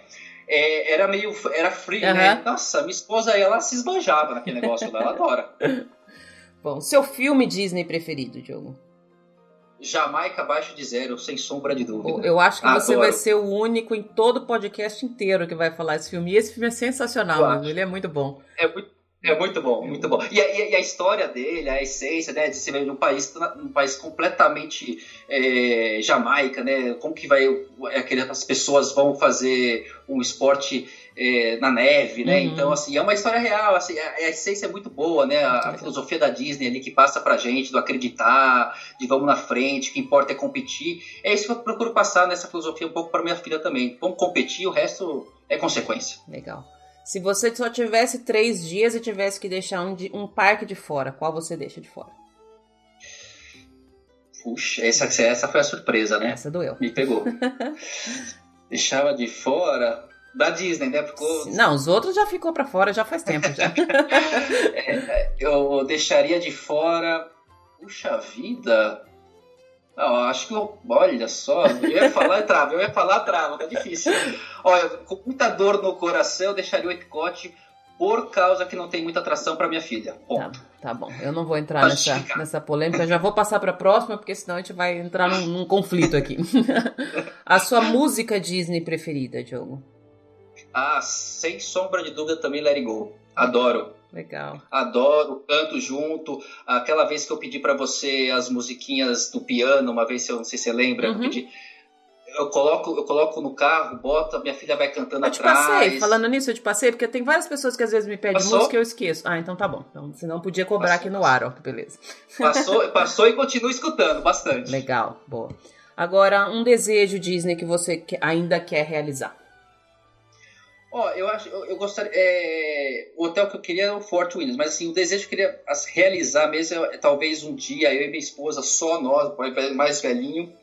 É, era meio. Era free, uhum. né? Nossa, minha esposa ela se esbanjava naquele negócio lá, ela adora. Bom, seu filme Disney preferido, Diogo? Jamaica abaixo de zero, sem sombra de dúvida. Eu acho que Adoro. você vai ser o único em todo o podcast inteiro que vai falar esse filme. E esse filme é sensacional, ele é muito bom. É muito, é muito bom, muito bom. E, e, e, a história dele, a essência, né, de se ver num país, num país completamente é, Jamaica, né, como que vai, as pessoas vão fazer um esporte é, na neve, né, uhum. então, assim, é uma história real, assim, a, a essência é muito boa, né, a, a, filosofia da Disney ali que passa pra gente, do acreditar, de vamos na frente, o que importa é competir, é isso que eu procuro passar nessa filosofia um pouco para minha filha também, vamos competir, o resto é consequência. Legal. Se você só tivesse três dias e tivesse que deixar um, de, um parque de fora, qual você deixa de fora? Puxa, essa, essa foi a surpresa, né? Essa doeu. Me pegou. Deixava de fora da Disney, né? Ficou... Não, os outros já ficou para fora já faz tempo já. é, eu deixaria de fora. Puxa vida. Não, acho que eu, olha só, eu ia falar trava, eu ia falar trava, tá difícil. Olha, com muita dor no coração, eu deixaria o Epcot por causa que não tem muita atração para minha filha. Ponto. Tá, tá, bom, eu não vou entrar nessa, nessa polêmica, já vou passar para a próxima, porque senão a gente vai entrar num, num conflito aqui. a sua música Disney preferida, Diogo? Ah, sem sombra de dúvida também Let It Go. Adoro. Legal. Adoro, canto junto. Aquela vez que eu pedi para você as musiquinhas do piano, uma vez, eu não sei se você lembra, uhum. eu pedi. Eu coloco, eu coloco no carro, boto, minha filha vai cantando eu atrás. Eu te passei, falando nisso, eu te passei, porque tem várias pessoas que às vezes me pedem passou? música e eu esqueço. Ah, então tá bom. Então, senão podia cobrar passou, aqui no ar, ó, beleza. Passou, passou e continua escutando bastante. Legal, boa. Agora, um desejo Disney que você ainda quer realizar. Ó, eu acho, eu, eu gostaria. É, o hotel que eu queria era o Fort Williams, mas assim, o desejo que eu queria realizar mesmo é, é talvez um dia eu e minha esposa, só nós, mais velhinho,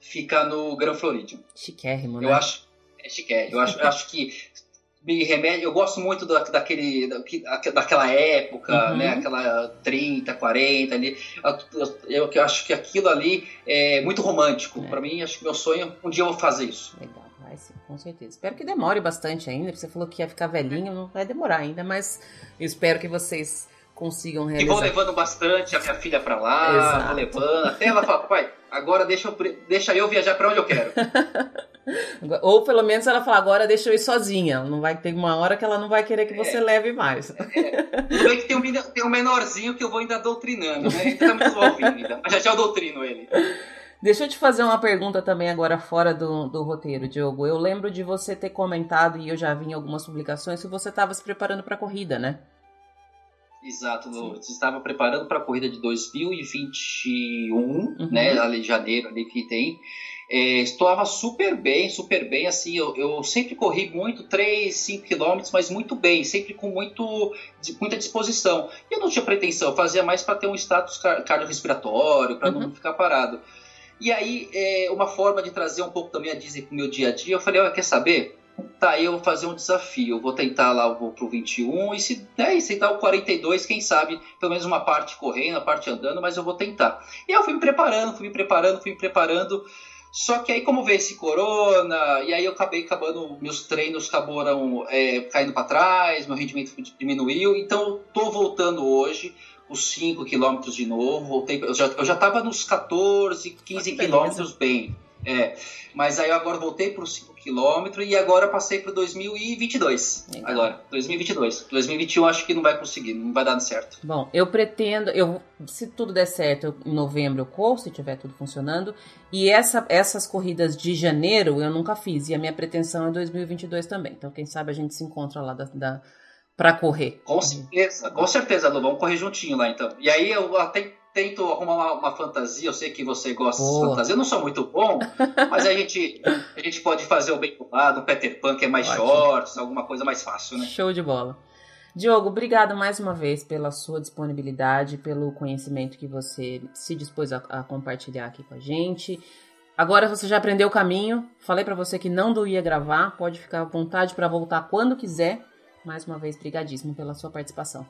ficar no Grand Floridian. Chiquérrimo, né? Eu acho. É chiquérrimo. Eu acho, eu acho que me remete. Eu gosto muito da, daquele, da, daquela época, uhum. né? Aquela 30, 40 ali. Eu, eu, acho que aquilo ali é muito romântico. É. Para mim, acho que meu sonho um dia eu vou fazer isso. Legal. Vai sim, com certeza. Espero que demore bastante ainda, porque você falou que ia ficar velhinho, não vai demorar ainda, mas eu espero que vocês consigam realizar. E vou levando bastante a minha filha para lá, Exato. vou levando, até ela fala, pai, agora deixa eu, deixa eu viajar para onde eu quero. Ou pelo menos ela fala, agora deixa eu ir sozinha. Não vai ter uma hora que ela não vai querer que você é. leve mais. É. Tudo bem que tem um, tem um menorzinho que eu vou ainda doutrinando, né? Ele tá muito novinho ainda, mas já já eu doutrino ele. Deixa eu te fazer uma pergunta também agora fora do, do roteiro, Diogo. Eu lembro de você ter comentado, e eu já vi em algumas publicações, que você estava se preparando para a corrida, né? Exato, você estava preparando para a corrida de 2021, uhum. né? Ali de janeiro ali que tem. É, estava super bem, super bem, assim, eu, eu sempre corri muito, 3, 5 quilômetros, mas muito bem, sempre com muito, de, muita disposição. E eu não tinha pretensão, eu fazia mais para ter um status cardiorrespiratório, para uhum. não ficar parado. E aí, é, uma forma de trazer um pouco também a Disney para o meu dia a dia, eu falei, olha, quer saber? Tá, eu vou fazer um desafio, eu vou tentar lá, eu vou pro 21, e se, e se tentar o 42, quem sabe, pelo menos uma parte correndo, a parte andando, mas eu vou tentar. E eu fui me preparando, fui me preparando, fui me preparando, só que aí como veio esse corona, e aí eu acabei acabando, meus treinos acabaram é, caindo para trás, meu rendimento diminuiu, então tô voltando hoje, os 5 quilômetros de novo, voltei, eu já, eu já tava nos 14, 15 ah, quilômetros bem. É, mas aí eu agora voltei para os 5 km e agora passei para 2022. Legal. Agora, 2022. 2021 acho que não vai conseguir, não vai dar certo. Bom, eu pretendo, eu se tudo der certo, em novembro eu corro, se tiver tudo funcionando. E essa, essas corridas de janeiro eu nunca fiz e a minha pretensão é 2022 também. Então quem sabe a gente se encontra lá da, da para correr. Com certeza, com certeza, Lu, vamos correr juntinho lá então. E aí eu até tento arrumar uma, uma fantasia, eu sei que você gosta Boa. de fantasia, eu não sou muito bom, mas a gente, a gente pode fazer o bem lado, um Peter Pan que é mais Ótimo. shorts, alguma coisa mais fácil, né? Show de bola. Diogo, obrigado mais uma vez pela sua disponibilidade, pelo conhecimento que você se dispôs a, a compartilhar aqui com a gente. Agora você já aprendeu o caminho. Falei para você que não doía gravar, pode ficar à vontade para voltar quando quiser. Mais uma vez, brigadíssimo pela sua participação.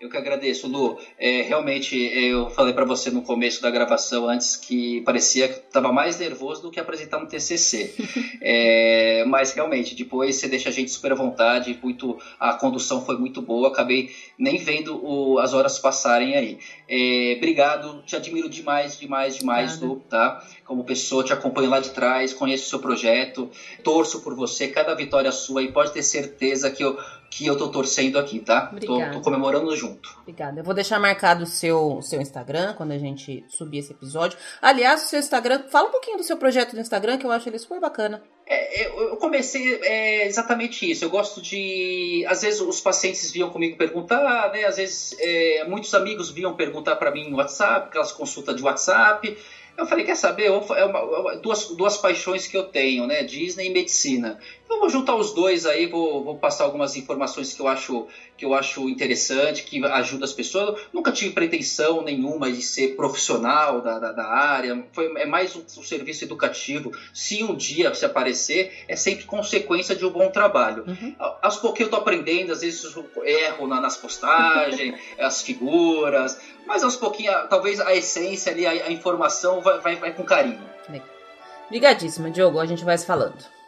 Eu que agradeço, Lu. É, realmente, eu falei para você no começo da gravação, antes, que parecia que estava mais nervoso do que apresentar um TCC. é, mas realmente, depois você deixa a gente super à vontade, muito, a condução foi muito boa, acabei nem vendo o, as horas passarem aí. É, obrigado, te admiro demais, demais, demais, Lu, tá? Como pessoa, te acompanho lá de trás, conheço o seu projeto, torço por você, cada vitória sua e pode ter certeza que eu que eu tô torcendo aqui, tá? Tô, tô, comemorando junto. Obrigada. Eu vou deixar marcado o seu, seu Instagram quando a gente subir esse episódio. Aliás, o seu Instagram, fala um pouquinho do seu projeto no Instagram, que eu acho ele super bacana. É, eu comecei é, exatamente isso. Eu gosto de. Às vezes os pacientes vinham comigo perguntar, né? Às vezes é, muitos amigos vinham perguntar para mim no WhatsApp, aquelas consultas de WhatsApp. Eu falei, quer saber? É uma, é duas, duas paixões que eu tenho, né? Disney e medicina. Então vou juntar os dois aí, vou, vou passar algumas informações que eu acho que eu acho interessante, que ajuda as pessoas. nunca tive pretensão nenhuma de ser profissional da, da, da área. Foi, é mais um, um, serviço educativo. Se um dia se aparecer, é sempre consequência de um bom trabalho. Uhum. Aos pouquinhos eu tô aprendendo, às vezes eu erro na, nas postagens, as figuras, mas aos pouquinhos, talvez a essência ali, a, a informação vai, vai, vai com carinho. Obrigadíssima, Diogo. A gente vai se falando.